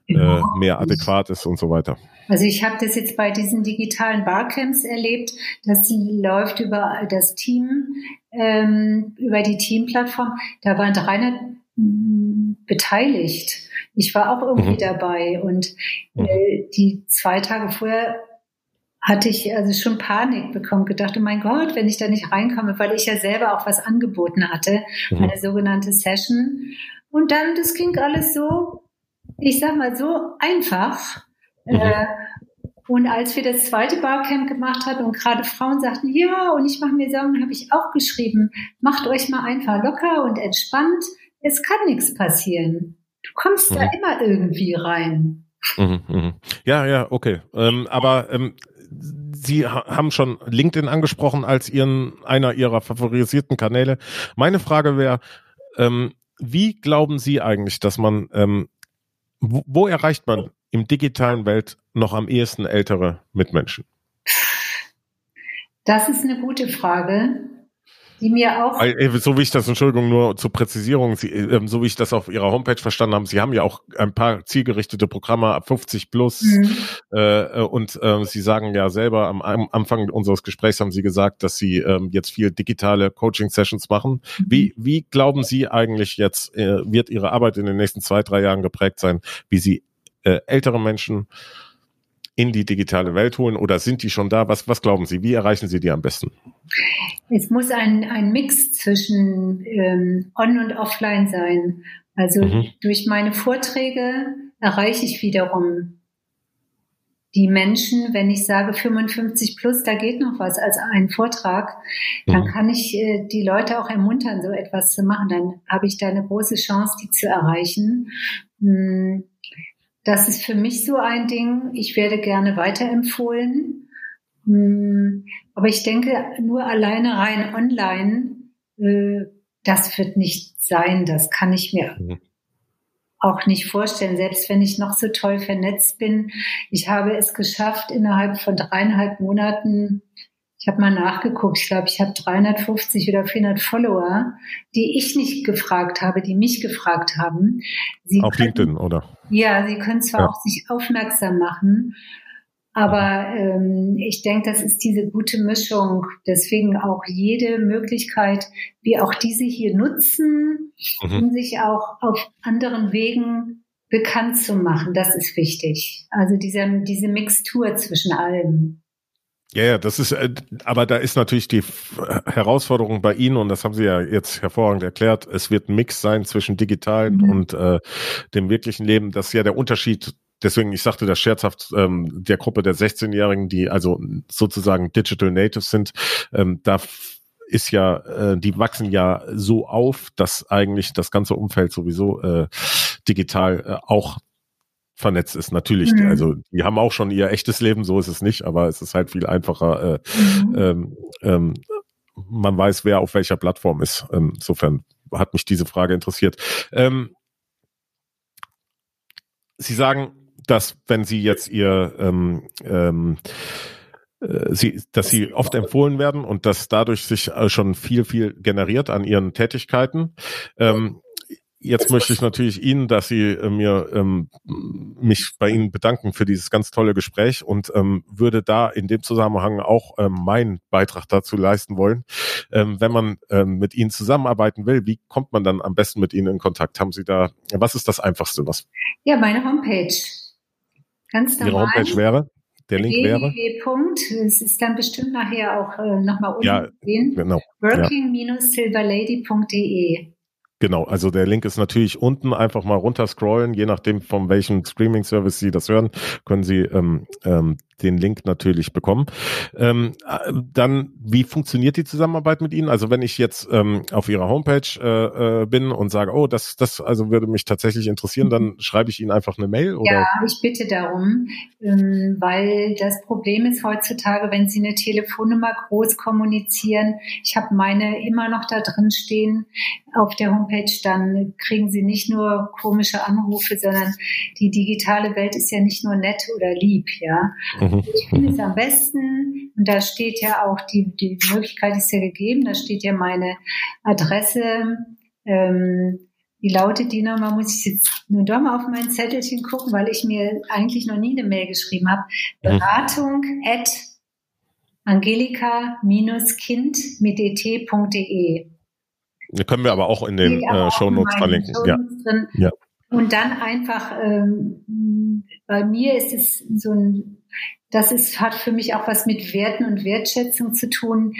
äh, mehr adäquat ist und so weiter. Also ich habe das jetzt bei diesen digitalen Barcamps erlebt. Das läuft über das Team, ähm, über die Teamplattform. Da waren 300 beteiligt. Ich war auch irgendwie mhm. dabei und mhm. äh, die zwei Tage vorher hatte ich also schon Panik bekommen, gedacht, oh mein Gott, wenn ich da nicht reinkomme, weil ich ja selber auch was angeboten hatte, mhm. eine sogenannte Session. Und dann, das ging alles so, ich sag mal so einfach. Mhm. Äh, und als wir das zweite Barcamp gemacht hatten und gerade Frauen sagten, ja, und ich mache mir Sorgen, habe ich auch geschrieben, macht euch mal einfach locker und entspannt es kann nichts passieren. Du kommst mhm. da immer irgendwie rein. Mhm, mh. Ja, ja, okay. Ähm, aber ähm, Sie haben schon LinkedIn angesprochen als ihren einer Ihrer favorisierten Kanäle. Meine Frage wäre, ähm, wie glauben Sie eigentlich, dass man ähm, wo, wo erreicht man im digitalen Welt noch am ehesten ältere Mitmenschen? Das ist eine gute Frage die mir auch. So wie ich das, Entschuldigung, nur zur Präzisierung, Sie, äh, so wie ich das auf Ihrer Homepage verstanden habe, Sie haben ja auch ein paar zielgerichtete Programme ab 50 plus mhm. äh, und äh, Sie sagen ja selber am, am, Anfang unseres Gesprächs haben Sie gesagt, dass Sie ähm, jetzt viel digitale Coaching-Sessions machen. Mhm. Wie, wie glauben Sie eigentlich jetzt, äh, wird Ihre Arbeit in den nächsten zwei, drei Jahren geprägt sein, wie Sie äh, ältere Menschen in die digitale Welt holen oder sind die schon da? Was, was glauben Sie? Wie erreichen Sie die am besten? Es muss ein, ein Mix zwischen ähm, On- und Offline sein. Also mhm. durch meine Vorträge erreiche ich wiederum die Menschen, wenn ich sage 55 plus, da geht noch was als ein Vortrag, dann mhm. kann ich äh, die Leute auch ermuntern, so etwas zu machen. Dann habe ich da eine große Chance, die zu erreichen. Hm das ist für mich so ein Ding. Ich werde gerne weiterempfohlen. Hm, aber ich denke, nur alleine rein online, äh, das wird nicht sein. Das kann ich mir mhm. auch nicht vorstellen, selbst wenn ich noch so toll vernetzt bin. Ich habe es geschafft, innerhalb von dreieinhalb Monaten ich habe mal nachgeguckt, ich glaube, ich habe 350 oder 400 Follower, die ich nicht gefragt habe, die mich gefragt haben. Sie Auf können, LinkedIn, oder? Ja, sie können zwar ja. auch sich aufmerksam machen, aber ähm, ich denke, das ist diese gute Mischung. Deswegen auch jede Möglichkeit, wie auch diese hier nutzen, mhm. um sich auch auf anderen Wegen bekannt zu machen. Das ist wichtig. Also diese, diese Mixtur zwischen allem. Ja, ja, das ist, äh, aber da ist natürlich die Herausforderung bei Ihnen, und das haben Sie ja jetzt hervorragend erklärt, es wird ein Mix sein zwischen digitalen mhm. und äh, dem wirklichen Leben. Das ist ja der Unterschied. Deswegen, ich sagte das scherzhaft, ähm, der Gruppe der 16-Jährigen, die also sozusagen Digital Natives sind, ähm, da ist ja, äh, die wachsen ja so auf, dass eigentlich das ganze Umfeld sowieso äh, digital äh, auch vernetzt ist. Natürlich, mhm. also die haben auch schon ihr echtes Leben, so ist es nicht, aber es ist halt viel einfacher. Äh, mhm. ähm, ähm, man weiß, wer auf welcher Plattform ist. Insofern hat mich diese Frage interessiert. Ähm, Sie sagen, dass wenn Sie jetzt Ihr ähm, ähm, äh, Sie, dass sie oft empfohlen werden und dass dadurch sich äh, schon viel, viel generiert an ihren Tätigkeiten. Ähm, Jetzt möchte ich natürlich Ihnen, dass Sie äh, mir ähm, mich bei Ihnen bedanken für dieses ganz tolle Gespräch und ähm, würde da in dem Zusammenhang auch ähm, meinen Beitrag dazu leisten wollen. Ähm, wenn man ähm, mit Ihnen zusammenarbeiten will, wie kommt man dann am besten mit Ihnen in Kontakt? Haben Sie da, was ist das Einfachste? Was? Ja, meine Homepage. Ganz normal. Ihre Homepage wäre? Der Link wäre? Es ist dann bestimmt nachher auch äh, nochmal unten ja, genau. working-silverlady.de. Genau, also der Link ist natürlich unten, einfach mal runter scrollen, je nachdem von welchem Streaming-Service Sie das hören, können Sie ähm, ähm, den Link natürlich bekommen. Ähm, äh, dann, wie funktioniert die Zusammenarbeit mit Ihnen? Also wenn ich jetzt ähm, auf Ihrer Homepage äh, äh, bin und sage, oh, das, das also würde mich tatsächlich interessieren, dann mhm. schreibe ich Ihnen einfach eine Mail? Oder? Ja, ich bitte darum, ähm, weil das Problem ist heutzutage, wenn Sie eine Telefonnummer groß kommunizieren, ich habe meine immer noch da drin stehen auf der Homepage, dann kriegen Sie nicht nur komische Anrufe, sondern die digitale Welt ist ja nicht nur nett oder lieb, ja. Mhm. Mhm. Ich finde es am besten, und da steht ja auch, die, die Möglichkeit ist ja gegeben, da steht ja meine Adresse, ähm, wie lautet die nochmal? Muss ich jetzt nur doch mal auf mein Zettelchen gucken, weil ich mir eigentlich noch nie eine Mail geschrieben habe. Mhm. Beratung at angelika-kind mit. Die können wir aber auch in den äh, Show Notes verlinken. Ja. ja. Und dann einfach, ähm, bei mir ist es so ein das ist, hat für mich auch was mit Werten und Wertschätzung zu tun.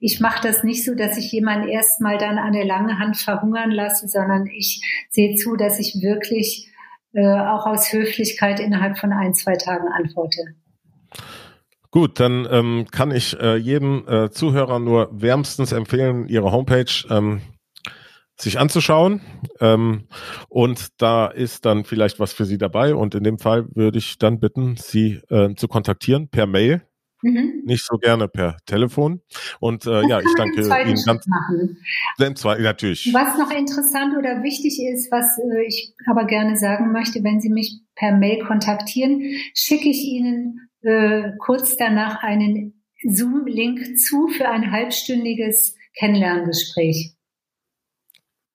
Ich mache das nicht so, dass ich jemanden erstmal dann an der langen Hand verhungern lasse, sondern ich sehe zu, dass ich wirklich äh, auch aus Höflichkeit innerhalb von ein, zwei Tagen antworte. Gut, dann ähm, kann ich äh, jedem äh, Zuhörer nur wärmstens empfehlen, ihre Homepage ähm, sich anzuschauen. Ähm, und da ist dann vielleicht was für Sie dabei. Und in dem Fall würde ich dann bitten, Sie äh, zu kontaktieren per Mail. Mhm. Nicht so gerne per Telefon. Und äh, ja, ich danke Ihnen ganz. Machen. Zwei, natürlich. Was noch interessant oder wichtig ist, was äh, ich aber gerne sagen möchte, wenn Sie mich per Mail kontaktieren, schicke ich Ihnen äh, kurz danach einen Zoom-Link zu für ein halbstündiges Kennenlerngespräch.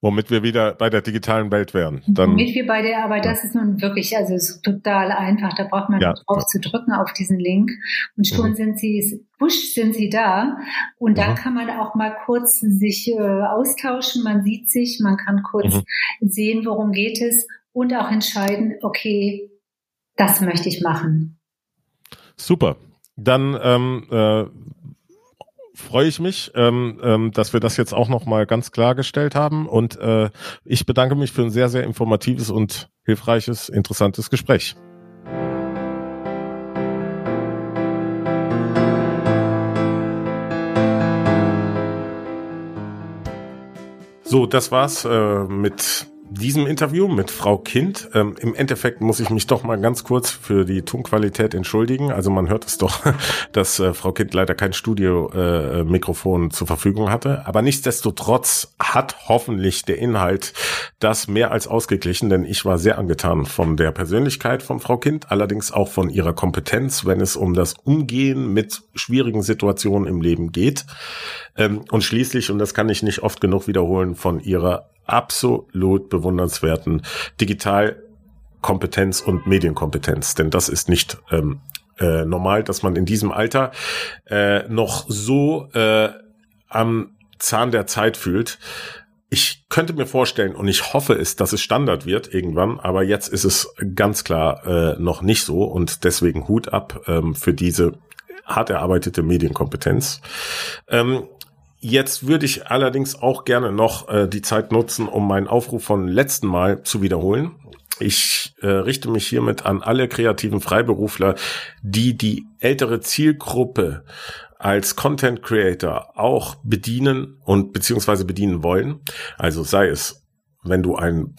Womit wir wieder bei der digitalen Welt wären. Dann, Womit wir bei der, aber das ist nun wirklich, also ist total einfach. Da braucht man ja. drauf zu drücken auf diesen Link und schon mhm. sind sie, wusch sind sie da. Und dann mhm. kann man auch mal kurz sich äh, austauschen. Man sieht sich, man kann kurz mhm. sehen, worum geht es und auch entscheiden, okay, das möchte ich machen. Super. Dann ähm, äh, freue ich mich, ähm, ähm, dass wir das jetzt auch noch mal ganz klargestellt haben. Und äh, ich bedanke mich für ein sehr, sehr informatives und hilfreiches, interessantes Gespräch. So, das war's äh, mit diesem Interview mit Frau Kind. Ähm, Im Endeffekt muss ich mich doch mal ganz kurz für die Tonqualität entschuldigen. Also man hört es doch, dass äh, Frau Kind leider kein Studio-Mikrofon äh, zur Verfügung hatte. Aber nichtsdestotrotz hat hoffentlich der Inhalt das mehr als ausgeglichen, denn ich war sehr angetan von der Persönlichkeit von Frau Kind, allerdings auch von ihrer Kompetenz, wenn es um das Umgehen mit schwierigen Situationen im Leben geht. Ähm, und schließlich, und das kann ich nicht oft genug wiederholen, von ihrer absolut bewundernswerten Digitalkompetenz und Medienkompetenz. Denn das ist nicht ähm, äh, normal, dass man in diesem Alter äh, noch so äh, am Zahn der Zeit fühlt. Ich könnte mir vorstellen und ich hoffe es, dass es Standard wird irgendwann, aber jetzt ist es ganz klar äh, noch nicht so und deswegen Hut ab ähm, für diese hart erarbeitete Medienkompetenz. Ähm, Jetzt würde ich allerdings auch gerne noch äh, die Zeit nutzen, um meinen Aufruf von letzten Mal zu wiederholen. Ich äh, richte mich hiermit an alle kreativen Freiberufler, die die ältere Zielgruppe als Content Creator auch bedienen und beziehungsweise bedienen wollen. Also sei es, wenn du ein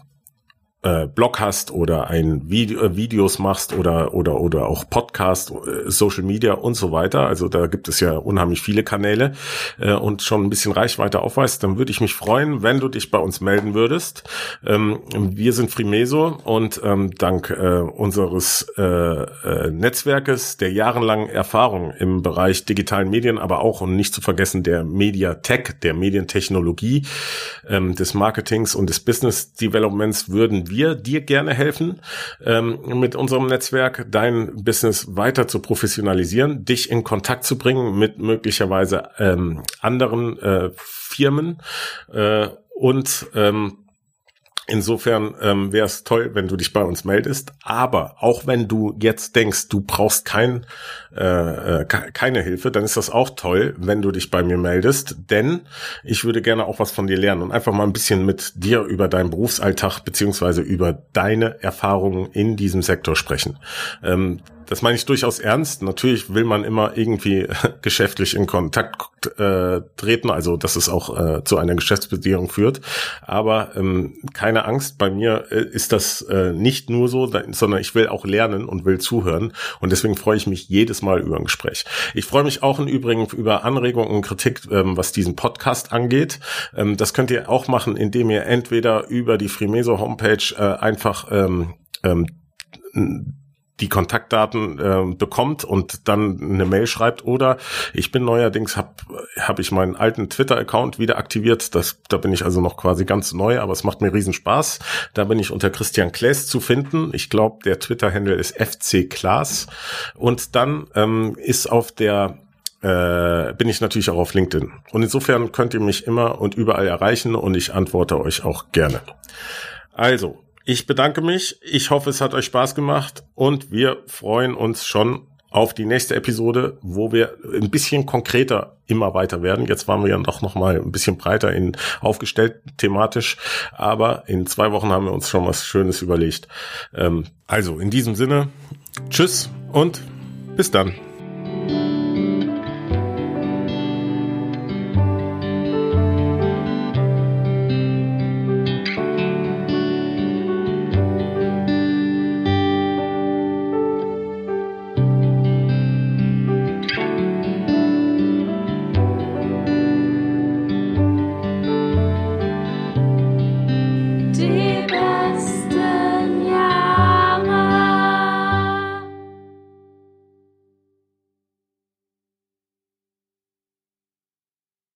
äh, Blog hast oder ein Video, äh, Videos machst oder oder oder auch Podcast, äh, Social Media und so weiter. Also da gibt es ja unheimlich viele Kanäle äh, und schon ein bisschen Reichweite aufweist, dann würde ich mich freuen, wenn du dich bei uns melden würdest. Ähm, wir sind Frimeso und ähm, dank äh, unseres äh, äh, Netzwerkes der jahrelangen Erfahrung im Bereich digitalen Medien, aber auch und nicht zu vergessen der Mediatech, der Medientechnologie, ähm, des Marketings und des Business Developments würden wir wir dir gerne helfen, ähm, mit unserem Netzwerk dein Business weiter zu professionalisieren, dich in Kontakt zu bringen mit möglicherweise ähm, anderen äh, Firmen äh, und ähm, Insofern ähm, wäre es toll, wenn du dich bei uns meldest. Aber auch wenn du jetzt denkst, du brauchst kein, äh, äh keine Hilfe, dann ist das auch toll, wenn du dich bei mir meldest. Denn ich würde gerne auch was von dir lernen und einfach mal ein bisschen mit dir über deinen Berufsalltag beziehungsweise über deine Erfahrungen in diesem Sektor sprechen. Ähm, das meine ich durchaus ernst. Natürlich will man immer irgendwie geschäftlich in Kontakt äh, treten, also dass es auch äh, zu einer Geschäftsbeziehung führt. Aber ähm, keine Angst, bei mir äh, ist das äh, nicht nur so, sondern ich will auch lernen und will zuhören. Und deswegen freue ich mich jedes Mal über ein Gespräch. Ich freue mich auch im Übrigen über Anregungen und Kritik, ähm, was diesen Podcast angeht. Ähm, das könnt ihr auch machen, indem ihr entweder über die Frimeso Homepage äh, einfach ähm, ähm, die Kontaktdaten äh, bekommt und dann eine Mail schreibt oder ich bin neuerdings habe hab ich meinen alten Twitter Account wieder aktiviert. Das da bin ich also noch quasi ganz neu aber es macht mir riesen Spaß da bin ich unter Christian Klaes zu finden. Ich glaube der Twitter Handle ist FC Klaas und dann ähm, ist auf der äh, bin ich natürlich auch auf LinkedIn. Und insofern könnt ihr mich immer und überall erreichen und ich antworte euch auch gerne. Also ich bedanke mich. Ich hoffe, es hat euch Spaß gemacht und wir freuen uns schon auf die nächste Episode, wo wir ein bisschen konkreter immer weiter werden. Jetzt waren wir ja doch noch mal ein bisschen breiter in aufgestellt thematisch, aber in zwei Wochen haben wir uns schon was Schönes überlegt. Ähm, also in diesem Sinne, tschüss und bis dann.